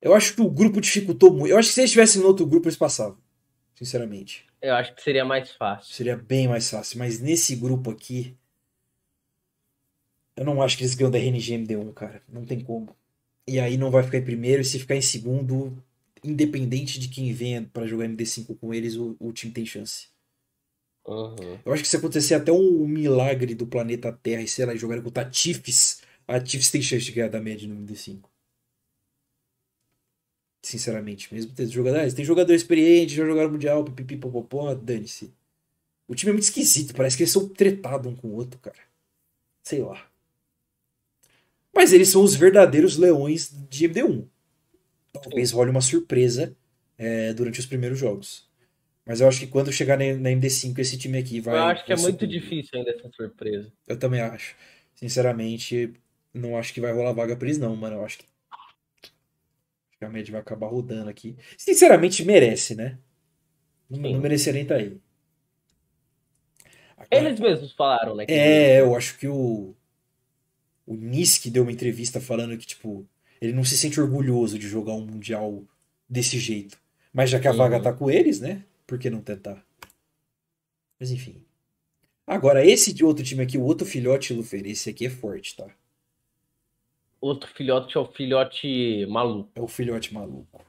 Eu acho que o grupo dificultou muito. Eu acho que se eles estivessem no outro grupo, eles passavam. Sinceramente. Eu acho que seria mais fácil. Seria bem mais fácil. Mas nesse grupo aqui. Eu não acho que eles ganham da RNG MD1, cara. Não tem como. E aí não vai ficar em primeiro. E se ficar em segundo, independente de quem venha para jogar MD5 com eles, o, o time tem chance. Uhum. Eu acho que se acontecer até um milagre do planeta Terra e sei lá, jogar com o Tatifes, a Tifes tem chance de ganhar da média no MD5. Sinceramente, mesmo tendo jogadores. Tem jogador experiente, já jogaram Mundial, pipipi, popopó, dane-se. O time é muito esquisito, parece que eles são tretados um com o outro, cara. Sei lá. Mas eles são os verdadeiros leões de MD1. Talvez role uma surpresa é, durante os primeiros jogos. Mas eu acho que quando chegar na MD5, esse time aqui vai. Eu acho que é muito difícil ainda essa surpresa. Eu também acho. Sinceramente, não acho que vai rolar vaga pra eles, não, mano. Eu acho que. Acho que a média vai acabar rodando aqui. Sinceramente, merece, né? Não, Sim. não merecia nem estar aí. Agora- Eles mesmos falaram, né? que- É, eu acho que o. O Nisk deu uma entrevista falando que, tipo, ele não se sente orgulhoso de jogar um Mundial desse jeito. Mas já que a Uhum. vaga tá com eles, né? Por que não tentar? Mas enfim. Agora, esse de outro time aqui, o outro filhote, Lufer, esse aqui é forte, tá? Outro filhote é o filhote maluco. É o filhote maluco.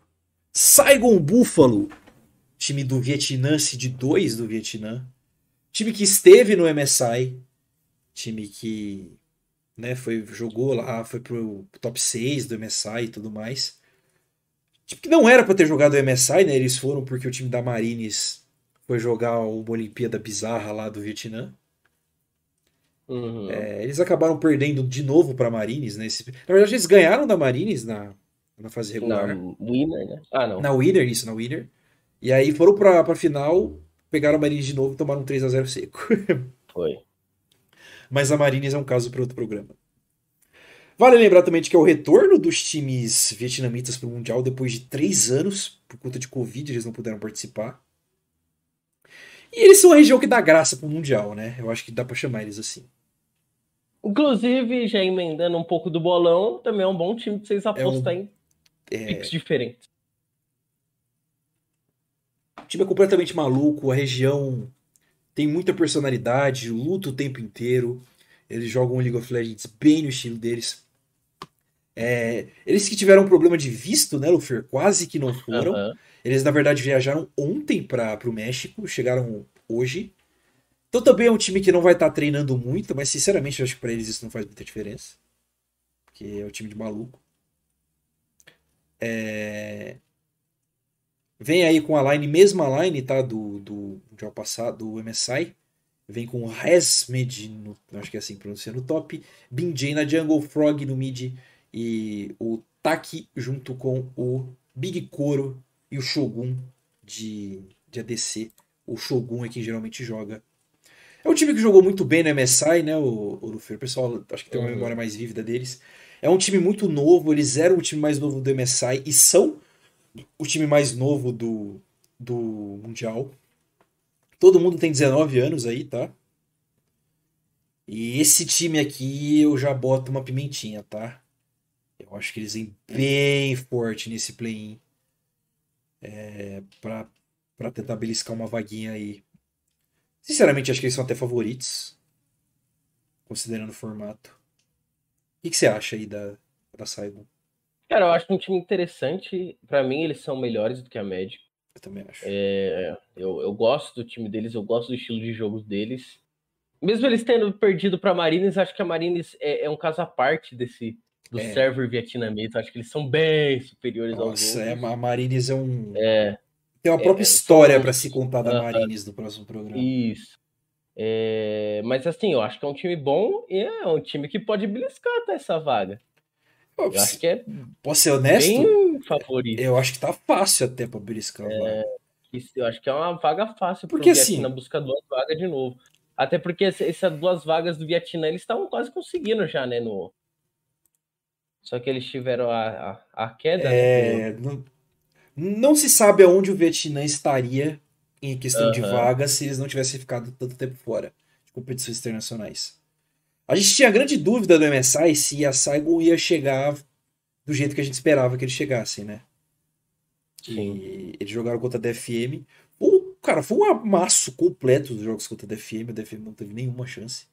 Saigon Buffalo, time do Vietnã, de 2 do Vietnã. Time que esteve no MSI. Time que né, foi, jogou lá, foi pro top 6 do MSI e tudo mais. Time que não era pra ter jogado o MSI, né? Eles foram porque o time da Marines foi jogar uma Olimpíada bizarra lá do Vietnã. Uhum. É, eles acabaram perdendo de novo pra Marines, né? Esse- Na verdade, eles ganharam da Marines na, na fase regular. Na Winner, né? Ah, não. Na Winner, isso, na Winner. E aí foram pra, pra final, pegaram a Marines de novo e tomaram um 3x0 seco. <laughs> Foi. Mas a Marines é um caso para outro programa. Vale lembrar também de que é o retorno dos times vietnamitas para o Mundial depois de três anos, por conta de Covid, eles não puderam participar. E eles são a região que dá graça pro Mundial, né? Eu acho que dá pra chamar eles assim. Inclusive, já emendando um pouco do bolão, também é um bom time pra vocês apostarem em É, picks diferentes. o time é completamente maluco, a região tem muita personalidade, luta o tempo inteiro. Eles jogam League of Legends bem no estilo deles. É, eles que tiveram um problema de visto, né, Lufer? Quase que não foram. Eles, na verdade, viajaram ontem para o México, chegaram hoje. Então também é um time que não vai estar treinando muito, mas sinceramente eu acho que para eles isso não faz muita diferença. Porque é um time de maluco. É, Vem aí com a line, mesma line, tá? Do, do Mundial passado, do MSI. Vem com o Resmed, no, acho que é assim pronuncia, no top. Binjay na jungle, Frog no mid. E o Taki junto com o Big Koro e o Shogun de, de ADC. O Shogun é quem geralmente joga. É um time que jogou muito bem no MSI, né, o, o Luffy? O pessoal acho que tem uma Uhum. memória mais vívida deles. É um time muito novo, eles eram o time mais novo do MSI e são o time mais novo do, do Mundial. Todo mundo tem 19 anos aí, tá? E esse time aqui eu já boto uma pimentinha, tá? Eu acho que eles vêm bem forte nesse play-in. É, pra, pra tentar beliscar uma vaguinha aí. Sinceramente, acho que eles são até favoritos. Considerando o formato. O que, você acha aí da, da Saigon? Cara, eu acho um time interessante. Pra mim, eles são melhores do que a média. Eu também acho. É, eu, eu gosto do time deles, eu gosto do estilo de jogo deles. Mesmo eles tendo perdido pra Marines, acho que a Marines é, é um caso à parte desse do É. server vietnamita. Acho que eles são bem superiores aos Nossa, é, outros. a Marines é um. É, Tem uma própria é, história são- pra se contar da. Marines no próximo programa. isso. É, mas assim, eu acho que é um time bom e é um time que pode beliscar até essa vaga. Eu acho que é. Posso ser honesto? Bem favorito. Eu acho que tá fácil até pra beliscar. É, eu acho que é uma vaga fácil porque assim na busca duas vagas de novo. Até porque essas duas vagas do Vietnã eles estavam quase conseguindo já, né? No... Só que eles tiveram a, a, a queda. É, né? não, não se sabe aonde o Vietnã estaria em questão uhum. de vagas se eles não tivessem ficado tanto tempo fora de competições internacionais. A gente tinha grande dúvida do MSI se a Saigon ia chegar do jeito que a gente esperava que eles chegassem, né? Sim. E eles jogaram contra a DFM. O, cara, foi um amasso completo dos jogos contra a DFM. A DFM não teve nenhuma chance.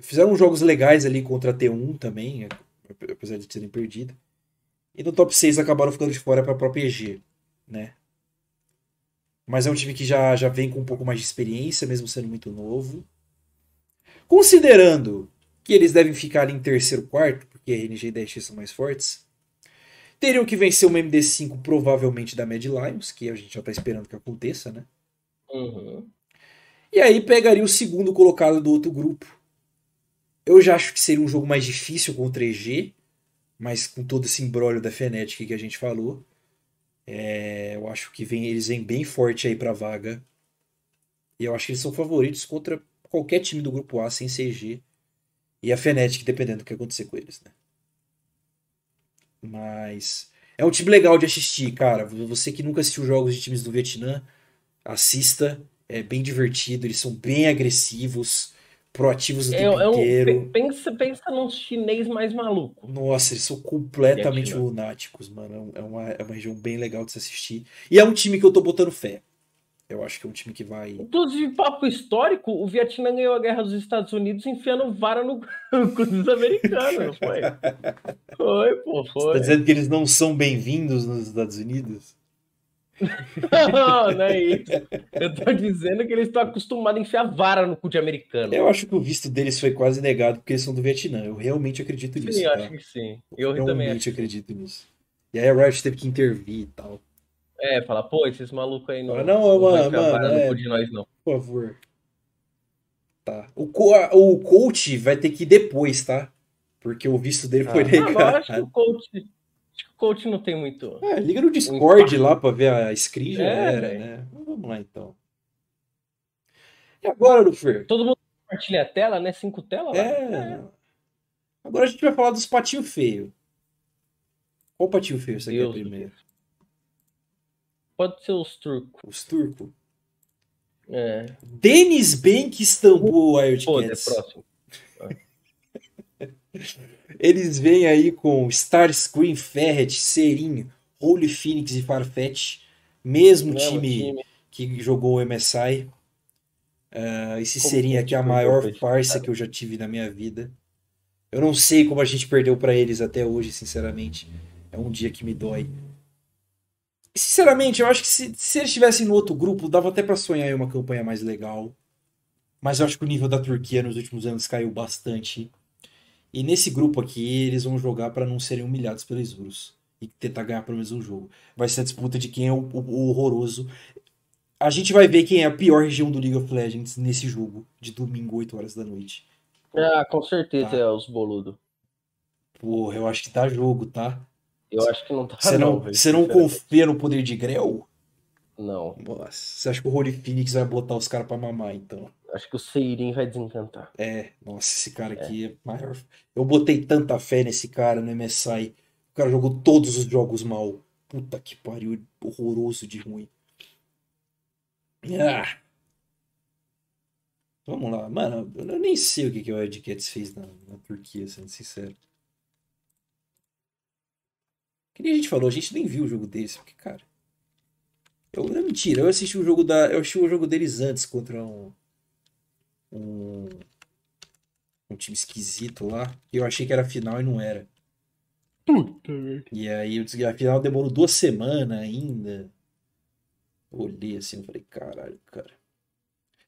Fizeram jogos legais ali contra a T1 também, apesar de terem perdido. E no top 6 acabaram ficando de fora para a própria EG, né? Mas é um time que já, já vem com um pouco mais de experiência, mesmo sendo muito novo. Considerando que eles devem ficar ali em terceiro quarto, porque a RNG e a DX são mais fortes, teriam que vencer uma MD5 provavelmente da Mad Lions, que a gente já está esperando que aconteça, né? Uhum. E aí pegaria o segundo colocado do outro grupo. Eu já acho que seria um jogo mais difícil contra EG, mas com todo esse embrólio da Fnatic que a gente falou. É, eu acho que vem, eles vêm bem forte aí pra vaga. E eu acho que eles são favoritos contra qualquer time do grupo A sem CG. E a Fnatic, dependendo do que acontecer com eles, né? Mas é um time legal de assistir, cara. Você que nunca assistiu jogos de times do Vietnã, assista. É bem divertido, eles são bem agressivos proativos o é, tempo é um, inteiro. Pensa, pensa num chinês mais maluco. Nossa, eles são completamente lunáticos, mano. É uma, é uma região bem legal de se assistir. E é um time que eu tô botando fé. Eu acho que é um time que vai. Inclusive, papo histórico, o Vietnã ganhou a guerra dos Estados Unidos enfiando vara no <laughs> cu dos americanos, foi. <laughs> Foi, pô, foi. Você tá dizendo que eles não são bem-vindos nos Estados Unidos? Não, não é isso. Eu tô dizendo que eles estão acostumados a enfiar vara no cu de americano. Eu acho que o visto deles foi quase negado porque eles são do Vietnã. Eu realmente acredito nisso. Sim, tá? acho que sim. Eu, eu realmente acredito nisso. E aí a Riot teve que intervir e tal. É, falar, pô, esses malucos aí não. Ah, não, não mano, mano, é, de nós, não. Por favor. Tá. O, co o coach vai ter que ir depois, tá? Porque o visto dele foi ah, negado. Ah, eu acho que o coach Acho que o coach não tem muito. É, liga no Discord lá pra ver a screen é, era, né? Vamos lá então. E agora, Lufer? Todo mundo compartilha a tela, né? Cinco telas? É. é. Agora a gente vai falar dos patinhos feios. Qual patinho feio você Deus quer primeiro? Pode ser os turcos. Os turcos? É. Denis Bank Istanbul Wildcats. Pô, é próximo. <laughs> Eles vêm aí com Starscream, Ferret, Serinho, Holy Phoenix e Farfetch, mesmo, time, time, que jogou o MSI. Uh, ah, esse Serinho aqui é a maior farsa que eu já tive na minha vida. Eu não sei como a gente perdeu para eles até hoje, sinceramente. É um dia que me dói. Sinceramente, eu acho que se, se eles estivessem no outro grupo, dava até para sonhar em uma campanha mais legal. Mas eu acho que o nível da Turquia nos últimos anos caiu bastante. E nesse grupo aqui, eles vão jogar para não serem humilhados pelos Isurus. E tentar ganhar pelo menos um jogo. Vai ser a disputa de quem é o, o, o, horroroso. A gente vai ver quem é a pior região do League of Legends nesse jogo, de domingo, 8 horas da noite. Ah, com certeza tá. é os boludo. Porra, eu acho que tá jogo, tá? Eu acho que não tá. Você não, não, você não confia no poder de Grell? Não. Nossa, você acha que o Holy Phoenix vai botar os caras pra mamar, então? Acho que o Seirin vai desencantar. É, nossa, esse cara aqui é. é maior. Eu botei tanta fé nesse cara no MSI. O cara jogou todos os jogos mal. Puta que pariu, horroroso de ruim. Ah. Vamos lá, mano. Eu nem sei o que, que o Ed Cats fez na, na Turquia, sendo sincero. Que nem a gente falou, a gente nem viu o jogo deles, porque, cara. Eu, não é mentira, eu assisti o jogo da. Eu assisti o jogo deles antes contra um um, um time esquisito lá. E eu achei que era final e não era. Puta, e aí a final demorou duas semanas ainda. olhei assim e falei, caralho, cara.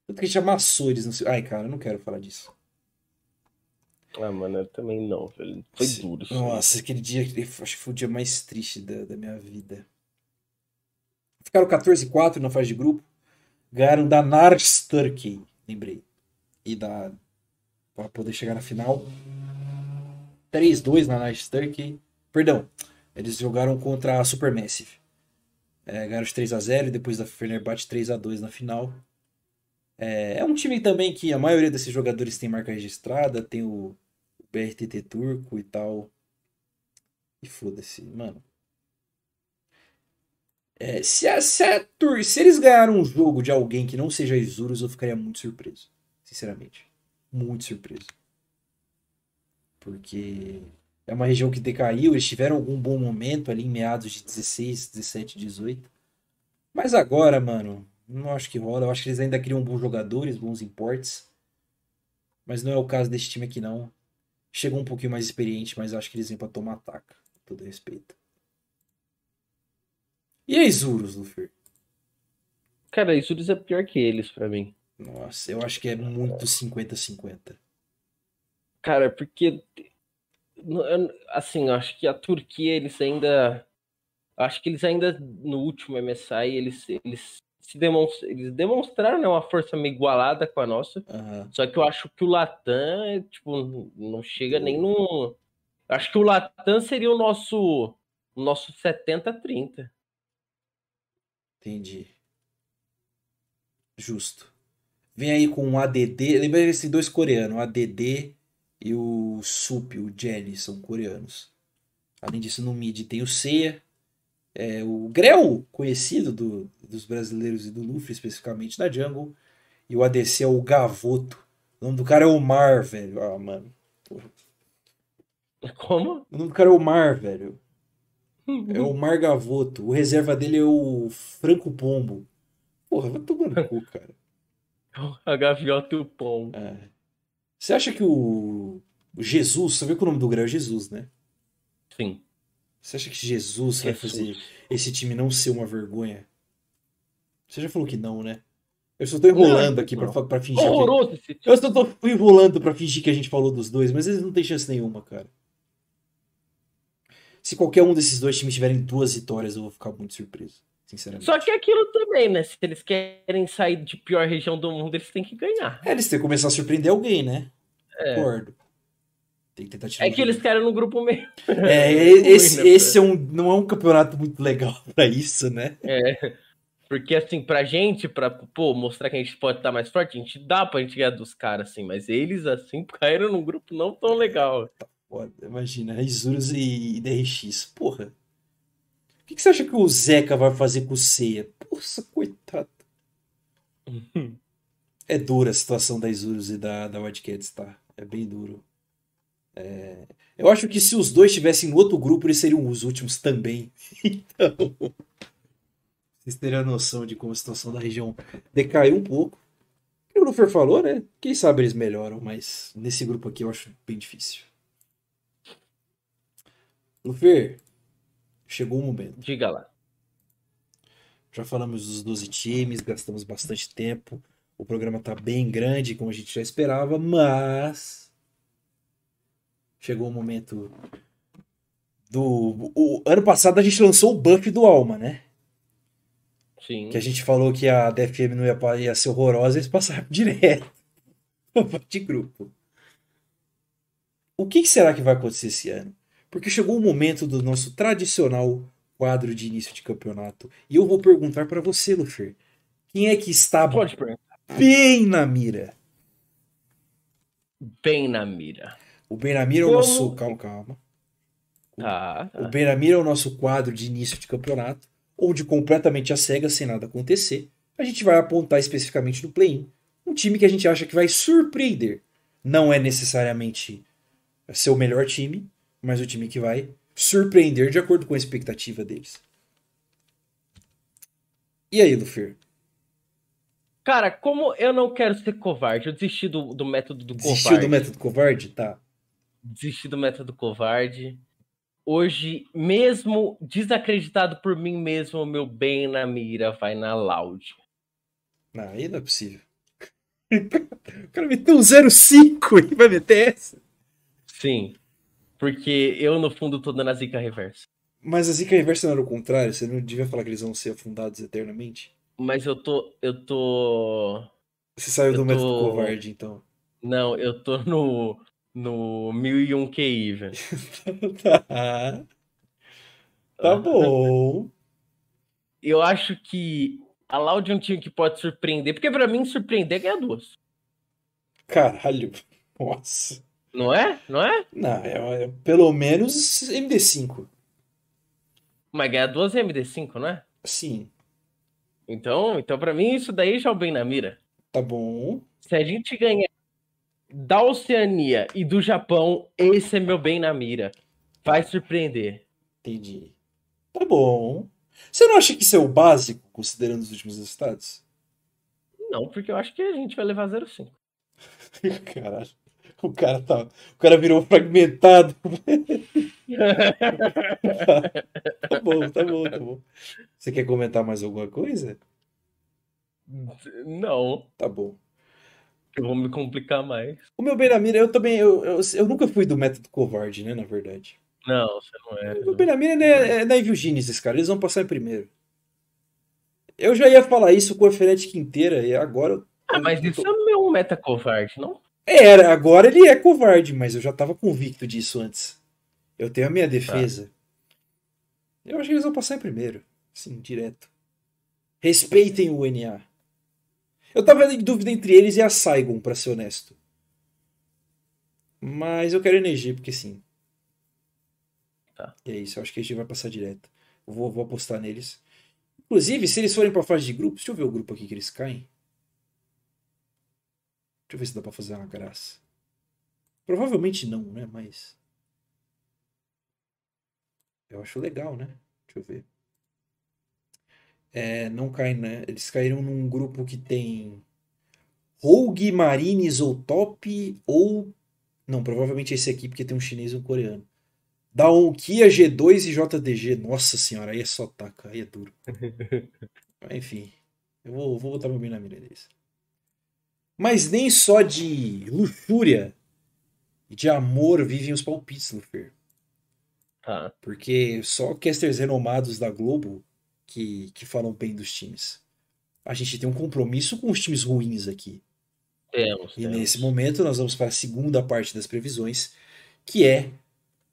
Tanto que a gente amassou eles. Não sei... Ai, cara, eu não quero falar disso. Ah, mano, eu também não, velho. Foi Sim. duro. Nossa, aquele dia, acho que foi o dia mais triste da, da minha vida. Ficaram 14-4 na fase de grupo. Ganharam da Nars Turkey. lembrei. E da. Pra poder chegar na final. 3-2 na Night Turkey. Perdão, eles jogaram contra a Supermassive. É, ganharam de 3x0 e depois da Fenerbahçe 3x2 na final. É, é, um time também que a maioria desses jogadores tem marca registrada, tem o, o BRTT turco e tal. E foda-se, mano. É, se, a, se, a, se eles ganharam um jogo de alguém que não seja Isurus, eu ficaria muito surpreso. Sinceramente. Muito surpreso. Porque é uma região que decaiu, eles tiveram algum bom momento ali em meados de 16, 17, 18. Mas agora, mano, não acho que rola. Eu acho que eles ainda criam bons jogadores, bons importes. Mas não é o caso desse time aqui, não. Chegou um pouquinho mais experiente, mas acho que eles vêm pra tomar ataque. Com todo respeito. E a Isurus, Luffy? Cara, a Isurus é pior que eles para mim. Nossa, eu acho que é muito 50-50. Cara, porque assim, acho que a Turquia eles ainda acho que eles ainda no último MSI eles eles se demonstram, eles demonstraram né, uma força meio igualada com a nossa. Uhum. Só que eu acho que o Latam, tipo, não chega nem no acho que o Latam seria o nosso o nosso 70-30. Entendi. Justo. Vem aí com um ADD. Lembra esses dois coreanos, o ADD e o Sup, o Jelly, são coreanos. Além disso, no mid tem o Seiya, é, o Grell, conhecido do, dos brasileiros e do Luffy, especificamente da Jungle. E o ADC é o Gavoto. O nome do cara é o Mar, velho. Ah, mano. Porra. Como? O nome do cara é o Mar, velho. É o Mar Gavoto. O reserva dele é o Franco Pombo. Porra, vai tomar no cu, cara. <laughs> A gaviota e o pombo. É. Você acha que o, o Jesus, você vê que o nome do Grau é Jesus, né? Sim. Você acha que Jesus, Jesus vai fazer esse time não ser uma vergonha? Você já falou que não, né? Eu só tô enrolando não, aqui pra, pra fingir Horroroso que... Eu só tô enrolando pra fingir que a gente falou dos dois, mas eles não têm chance nenhuma, cara. Se qualquer um desses dois times tiverem duas vitórias, eu vou ficar muito surpreso, sinceramente. Só que é aquilo também, né? Se eles querem sair de pior região do mundo, eles têm que ganhar. É, eles têm que começar a surpreender alguém, né? É. Concordo. Tem que tentar tirar É que eles querem no grupo mesmo. É, <laughs> esse, né, esse é um, não é um campeonato muito legal <laughs> para isso, né? É. Porque, assim, pra gente, pra pô, mostrar que a gente pode estar mais forte, a gente dá pra gente ganhar dos caras, assim, mas eles, assim, <laughs> caíram num grupo não tão legal. Tá foda. Imagina, Isurus e DRX. Porra. O que, que, você acha que o Zeca vai fazer com o Ceia? Poxa, coitado. é dura a situação da Isurus e da, da Wildcats, tá? É bem duro. É... Eu acho que se os dois estivessem no outro grupo, eles seriam os últimos também. <laughs> Então. Vocês teriam a noção de como a situação da região decaiu um pouco. O que o Lufer falou, né? Quem sabe eles melhoram, mas nesse grupo aqui eu acho bem difícil. Lufer, chegou o momento. Diga lá. Já falamos dos 12 times, gastamos bastante tempo. O programa tá bem grande, como a gente já esperava, mas chegou o momento do o ano passado a gente lançou o buff do Alma, né? Sim. Que a gente falou que a DFM não ia, ia ser horrorosa, eles passaram <laughs> direto de grupo. O que será que vai acontecer esse ano? Porque chegou o momento do nosso tradicional quadro de início de campeonato. E eu vou perguntar para você, Lufer. Quem é que está bem na mira? Bem na mira. O Benamir é o nosso. Calma, calma. Ah, tá. O Benamir é o nosso quadro de início de campeonato, onde completamente a cega, sem nada acontecer, a gente vai apontar especificamente no play-in um time que a gente acha que vai surpreender. Não é necessariamente ser o melhor time, mas o time que vai surpreender de acordo com a expectativa deles. E aí, Lufer? Cara, como eu não quero ser covarde, eu desisti do, do método do Desistiu covarde. do método covarde? Tá. Desisti do método covarde. Hoje, mesmo desacreditado por mim mesmo, o meu bem na mira vai na Loud. Não, aí não é possível. <laughs> O cara meteu um 05 e vai meter essa? Sim. Porque eu, no fundo, tô dando a zica reversa. Mas a zica reversa não era o contrário? Você não devia falar que eles vão ser afundados eternamente? Mas eu tô. Eu tô. Você saiu Eu do método tô- covarde, então. Não, eu tô no, no 1001 QI, velho. <laughs> tá. Tá bom. <laughs> Eu acho que a Loud é um time que pode surpreender, porque pra mim surpreender é ganhar duas. Caralho. Nossa. Não é? Não é? Não, é, é pelo menos MD5. Mas ganhar duas é MD5, não é? Sim. Então, então para mim isso daí já é o bem na mira. Tá bom. Se a gente ganhar da Oceania e do Japão, esse é meu bem na mira. Vai surpreender. Entendi. Tá bom. Você não acha que isso é o básico, considerando os últimos resultados? Não, porque eu acho que a gente vai levar 0,5. <laughs> Caralho. O cara tá. O cara virou fragmentado. <laughs> Tá bom, tá bom, tá bom. Você quer comentar mais alguma coisa? Não, Tá bom. eu vou me complicar mais. O meu bem na mira, eu também. Eu, eu, eu nunca fui do método covarde, né? Na verdade. Não, você não é. O meu bem na mira é, é na Evil Genius, cara. Eles vão passar em primeiro. Eu já ia falar isso com a Fnatic inteira e agora. eu- Ah, mas isso é meu meta covarde, não? Era, agora ele é covarde, mas eu já tava convicto disso antes. Eu tenho a minha defesa. Eu acho que eles vão passar em primeiro. Sim, direto. Respeitem o NA. Eu tava em dúvida entre eles e a Saigon, pra ser honesto. Mas eu quero energia, porque sim. Tá. E é isso, eu acho que a gente vai passar direto. Eu vou, vou apostar neles. Inclusive, se eles forem pra fase de grupos, deixa eu ver o grupo aqui que eles caem. Deixa eu ver se dá pra fazer uma graça. Provavelmente não, né? Mas. Eu acho legal, né? Deixa eu ver. É, não cai, né? Eles caíram num grupo que tem Rogue, Marines ou Top ou. Não, provavelmente esse aqui, porque tem um chinês e um coreano. Dá um Kia G2 e JDG. Nossa senhora, aí é só taca, aí é duro. <laughs> Enfim, eu vou, vou botar meu bem na mira deles. Mas nem só de luxúria e de amor vivem os palpites, Lufer. Tá. Porque só casters renomados da Globo que, que falam bem dos times. A gente tem um compromisso com os times ruins aqui. Temos, E temos. nesse momento nós vamos para a segunda parte das previsões, que é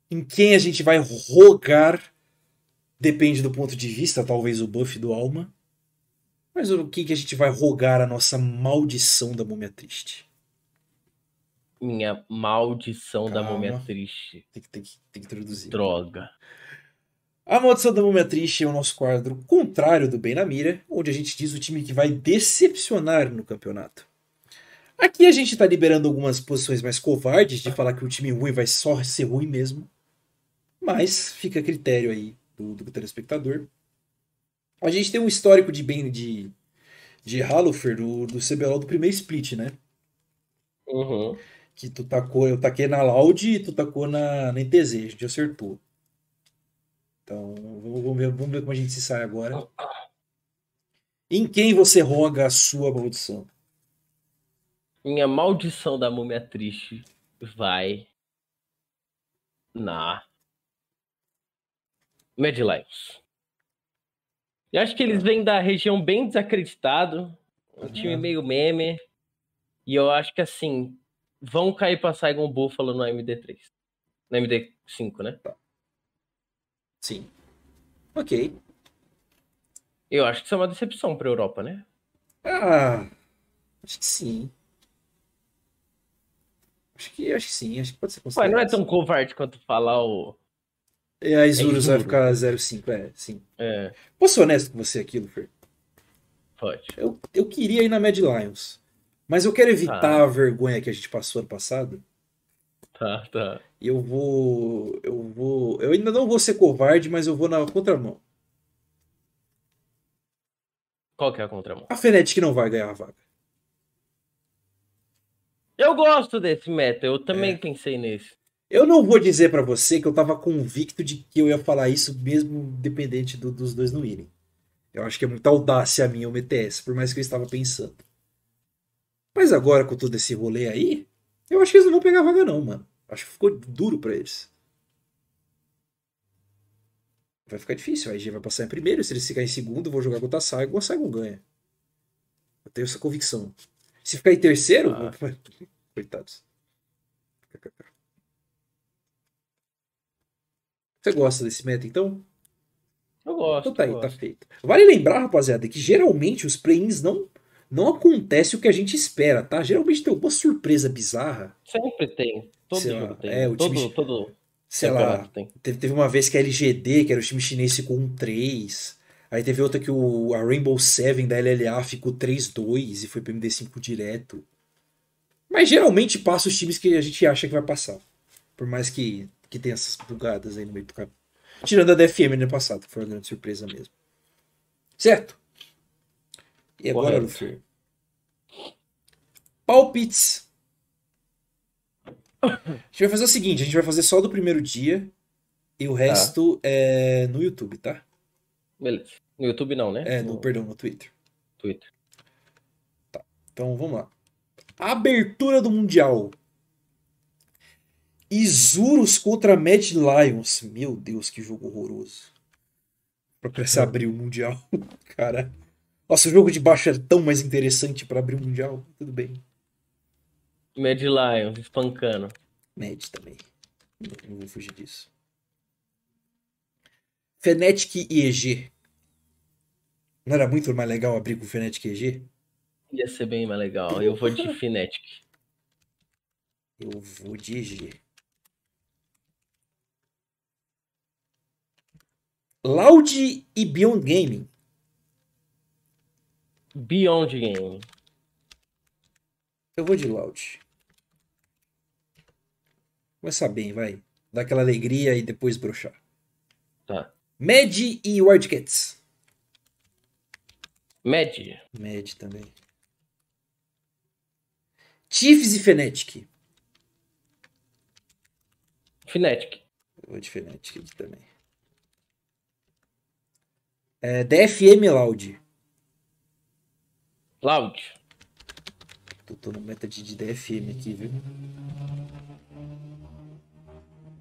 em quem a gente vai rogar. Depende do ponto de vista, talvez o buff do Alma. Mas o que, que a gente vai rogar a nossa maldição da múmia triste? Minha maldição da Calma. múmia triste. Tem que, tem que, tem que traduzir. Droga. A Maldição da Múmia Triste é o nosso quadro contrário do Bem na Mira, onde a gente diz o time que vai decepcionar no campeonato. Aqui a gente tá liberando algumas posições mais covardes de falar que o time ruim vai só ser ruim mesmo. Mas fica a critério aí do, do telespectador. A gente tem um histórico de bem de, de Halofer do, do CBLOL do primeiro split, né? Uhum. Que tu tacou, eu taquei na Loud e tu tacou na, na NTZ, a gente acertou. Então, vamos ver, vamos ver como a gente se sai agora. Em quem você roga a sua maldição? Minha maldição da múmia triste vai na Mad Lions. Eu acho que eles vêm da região bem desacreditado, um Uhum. time meio meme. E eu acho que assim, vão cair pra Saigon Buffalo no MD3. No MD5, né? Sim. Ok. Eu acho que isso é uma decepção pra Europa, né? Ah, acho que sim. Acho que, acho que sim, acho que pode ser Ué, considerado. não é tão covarde quanto falar o. E a Isurus vai Isurus. ficar 0,5, é, sim. É, Posso ser honesto com você aqui, Lufer? pode. Eu, eu queria ir na Mad Lions. Mas eu quero evitar Tá. a vergonha que a gente passou ano passado. Tá, tá. E eu vou. Eu vou. Eu ainda não vou ser covarde, mas eu vou na contramão. Qual que é a contramão? A Fnatic não vai ganhar a vaga. Eu gosto desse meta, eu também É. pensei nesse. Eu não vou dizer pra você que eu tava convicto de que eu ia falar isso mesmo dependente do- dos dois não irem. Eu acho que é muita audácia a minha o MTS, por mais que eu estava pensando. Mas agora com todo esse rolê aí, eu acho que eles não vão pegar vaga não, mano. Acho que ficou duro pra eles. Vai ficar difícil, a IG vai passar em primeiro, se eles ficarem em segundo, eu vou jogar contra a Saigon, a Saigon ganha. Eu tenho essa convicção. Se ficar em terceiro, Ah. <laughs> coitados. Você gosta desse meta, então? Eu gosto. Então tá aí, tá gosto. feito. Vale lembrar, rapaziada, que geralmente os play-ins não, não acontece o que a gente espera, tá? Geralmente tem alguma surpresa bizarra. Sempre tem. Todo Sei lá, jogo tem. é, o todo, time- todo Sei lá, tem. teve, teve uma vez que a LGD, que era o time chinês, ficou 1-3. Aí teve outra que o, a Rainbow Seven da LLA ficou 3-2 e foi pro MD5 direto. Mas geralmente passa os times que a gente acha que vai passar. Por mais que, que tenha essas bugadas aí no meio do caminho. Tirando a DFM no ano passado, que foi uma grande surpresa mesmo. Certo? E agora. Lufer? Palpites. A gente vai fazer o seguinte, a gente vai fazer só do primeiro dia e o resto é no YouTube, tá? Beleza. No YouTube não, né? É, no, no perdão, no Twitter. Twitter. Então vamos lá. Abertura do Mundial. Isurus contra Mad Lions. Meu Deus, que jogo horroroso. Pra começar a abrir o Mundial. <laughs> Cara. Nossa, o jogo de baixo é tão mais interessante pra abrir o Mundial. Tudo bem. Mad Lions, espancando. Mad também. Não, não vou fugir disso. Fnatic e EG. Não era muito mais legal abrir com Fnatic e EG? Ia ser bem mais legal. Eu vou de <laughs> Fnatic. Eu vou de EG. Loud e Beyond Gaming. Beyond Game. Eu vou de Loud. Começar bem, vai. Dar aquela alegria e depois broxar. Tá. Mad e Wildcats. Mad. Mad também. Chiefs e Fnatic. Fnatic. Eu vou de Fnatic aqui também. É, DFM Loud. Loud. Tô, tô no meta de, de DFM aqui, viu?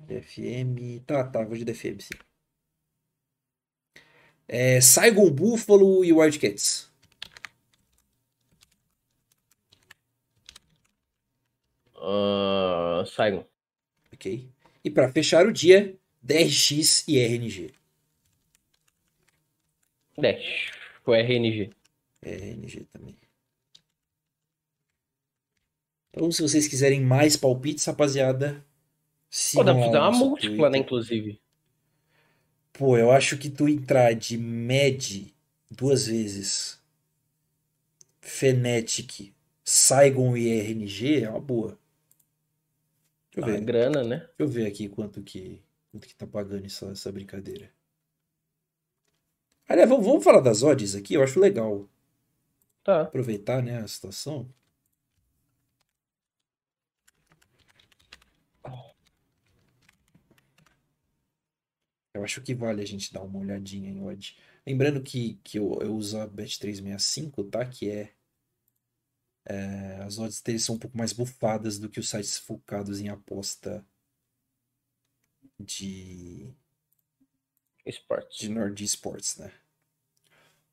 DFM. Tá, tá, vou de DFM sim. É, Saigon Buffalo e Wildcats. Uh, Saigon. Ok. E pra fechar o dia, DRX e RNG. Dash. O RNG. RNG também. Então, se vocês quiserem mais palpites, rapaziada, Pô, dá pra o uma múltipla, né, Twitter. inclusive. Pô, eu acho que tu entrar de Med duas vezes, Fnatic, Saigon e RNG é uma boa. Deixa eu ver, grana, né? deixa eu ver aqui quanto que, quanto que tá pagando essa, essa brincadeira. Aliás, vamos, falar das odds aqui, eu acho legal Tá. aproveitar, né, a situação. Eu acho que vale a gente dar uma olhadinha em odd. Lembrando que, que eu, eu uso a Bet365, tá? Que é, é, As odds deles são um pouco mais bufadas do que os sites focados em aposta de, Esportes. de Nord Sports, né?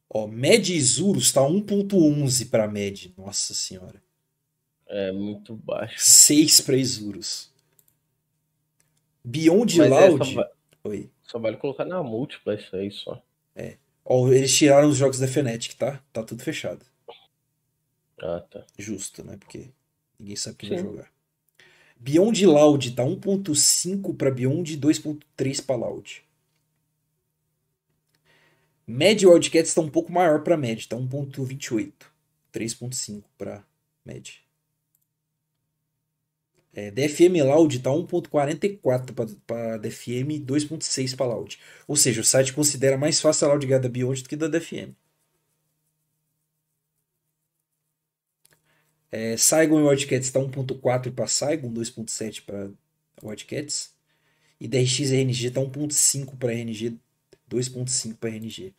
Ó, Med Isurus tá 1.11 para Med. Nossa senhora. É muito baixo. 6 para Isurus. Beyond Mas é, Loud. só, va- Oi. só vale colocar na múltipla isso aí só. Ó, eles tiraram os jogos da Fnatic, tá? Tá tudo fechado. Ah, tá. Justo, né? Porque ninguém sabe quem vai Sim. jogar. Beyond Loud tá 1.5 para Beyond e 2.3 para Loud. Mad e Wildcats tá um pouco maior para Mad, tá 1.28. 3.5 para Mad. É, DFM Loud tá 1.44 para DFM e 2.6 para Loud. Ou seja, o site considera mais fácil a Loud ganhar da Beyond do que da DFM. É, Saigon e Wildcats tá 1.4 para Saigon, 2.7 para Wildcats. E DRX e RNG tá 1.5 para RNG, 2.5 para RNG.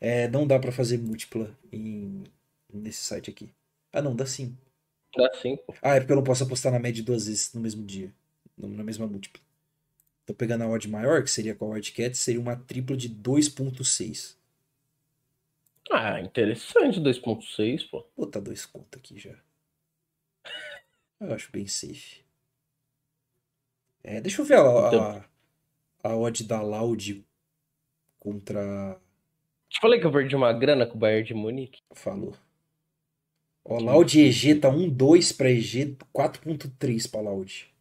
É, não dá para fazer múltipla em, nesse site aqui. Ah, não, dá sim. Dá sim, pô. Ah, é porque eu não posso apostar na média duas vezes no mesmo dia, na mesma múltipla. Tô pegando a odd maior, que seria com a Wildcats, seria uma tripla de 2.6. Ah, interessante 2.6, pô. Vou botar dois conto aqui já. Eu acho bem safe. É, deixa eu ver a, Então- a, a odd da Loud contra. Te falei que eu perdi uma grana com o Bayern de Munique. Falou. Ó, Loud EG tá 1,2 pra EG, 4,3 pra Loud.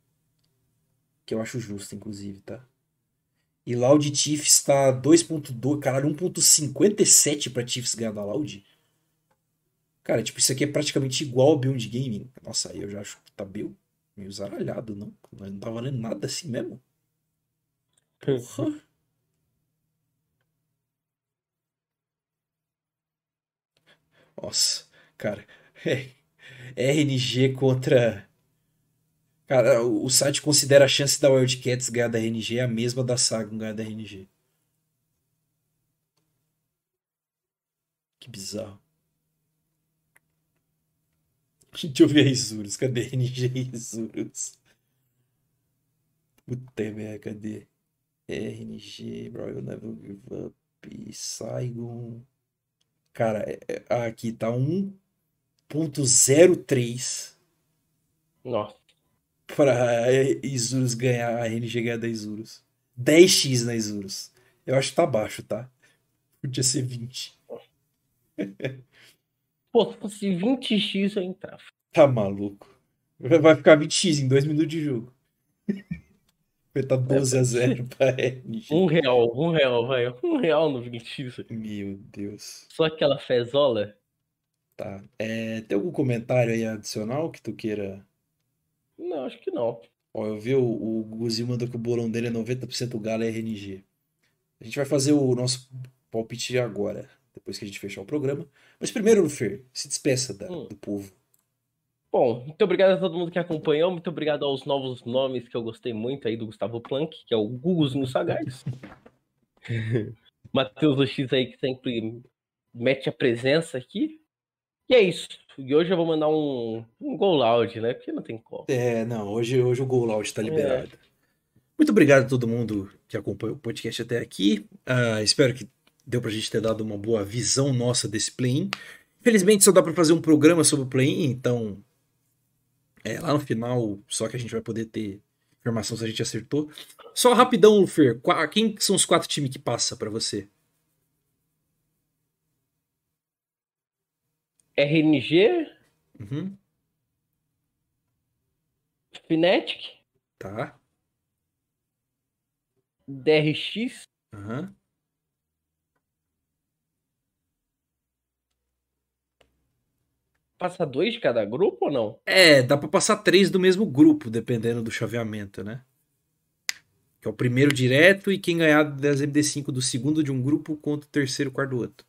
Que eu acho justo, inclusive, tá? E Loud Chiefs tá 2,2. Caralho, 1,57 pra Chiefs ganhar da Loud. Cara, tipo, isso aqui é praticamente igual ao Beyond Gaming. Nossa, aí eu já acho que tá meio, meio zaralhado, não? Não tá valendo nada assim mesmo. <laughs> Porra. Nossa, cara. É, RNG contra. Cara, o site considera a chance da Wildcats ganhar da RNG a mesma da Sagon ganhar da RNG. Que bizarro. <laughs> Deixa eu ver a Isurus. Cadê RNG e Isurus? Puta merda, cadê? RNG, Royal Never Give Up, Saigon. Cara, é- é- aqui tá 1.03 Nossa. para Isurus ganhar, a RNG ganhar da Isurus. 10x na Isurus. Eu acho que tá baixo, tá? Podia ser 20. <laughs> Pô, se fosse 20x eu entrava. Tá maluco. Vai vai ficar 20x em 2 minutos de jogo. <laughs> Vai estar 12 a 0 <laughs> pra RNG. Um real, um real, vai. Um real no 20x. Meu Deus. Só aquela fezola. Tá. É, tem algum comentário aí adicional que tu queira? Não, acho que não. Ó, eu vi o, o Guzinho mandou que o bolão dele é 90% Galo RNG. A gente vai fazer o nosso palpite agora, depois que a gente fechar o programa. Mas primeiro, Fer, se despeça da- Hum. do povo. Bom, muito obrigado a todo mundo que acompanhou. Muito obrigado aos novos nomes que eu gostei muito aí do Gustavo Planck, que é o Guguzinho Sagaz. <laughs> Matheus Ox aí que sempre mete a presença aqui. E é isso. E hoje eu vou mandar um, um gol loud, né? Porque não tem como. É, não, hoje, hoje o Gol Loud tá liberado. Muito obrigado a todo mundo que acompanhou o podcast até aqui. Ah, espero que deu pra gente ter dado uma boa visão nossa desse play-in. Infelizmente só dá pra fazer um programa sobre o play-in, então é, lá no final só que a gente vai poder ter informação se a gente acertou. Só rapidão, Fer, quem são os quatro times que passa pra você? RNG, Uhum, Fnatic, tá. DRX, Aham. Passa dois de cada grupo ou não? É, dá pra passar três do mesmo grupo, dependendo do chaveamento, né? Que é o primeiro direto e quem ganhar das MD5 do segundo de um grupo contra o terceiro quarto do outro.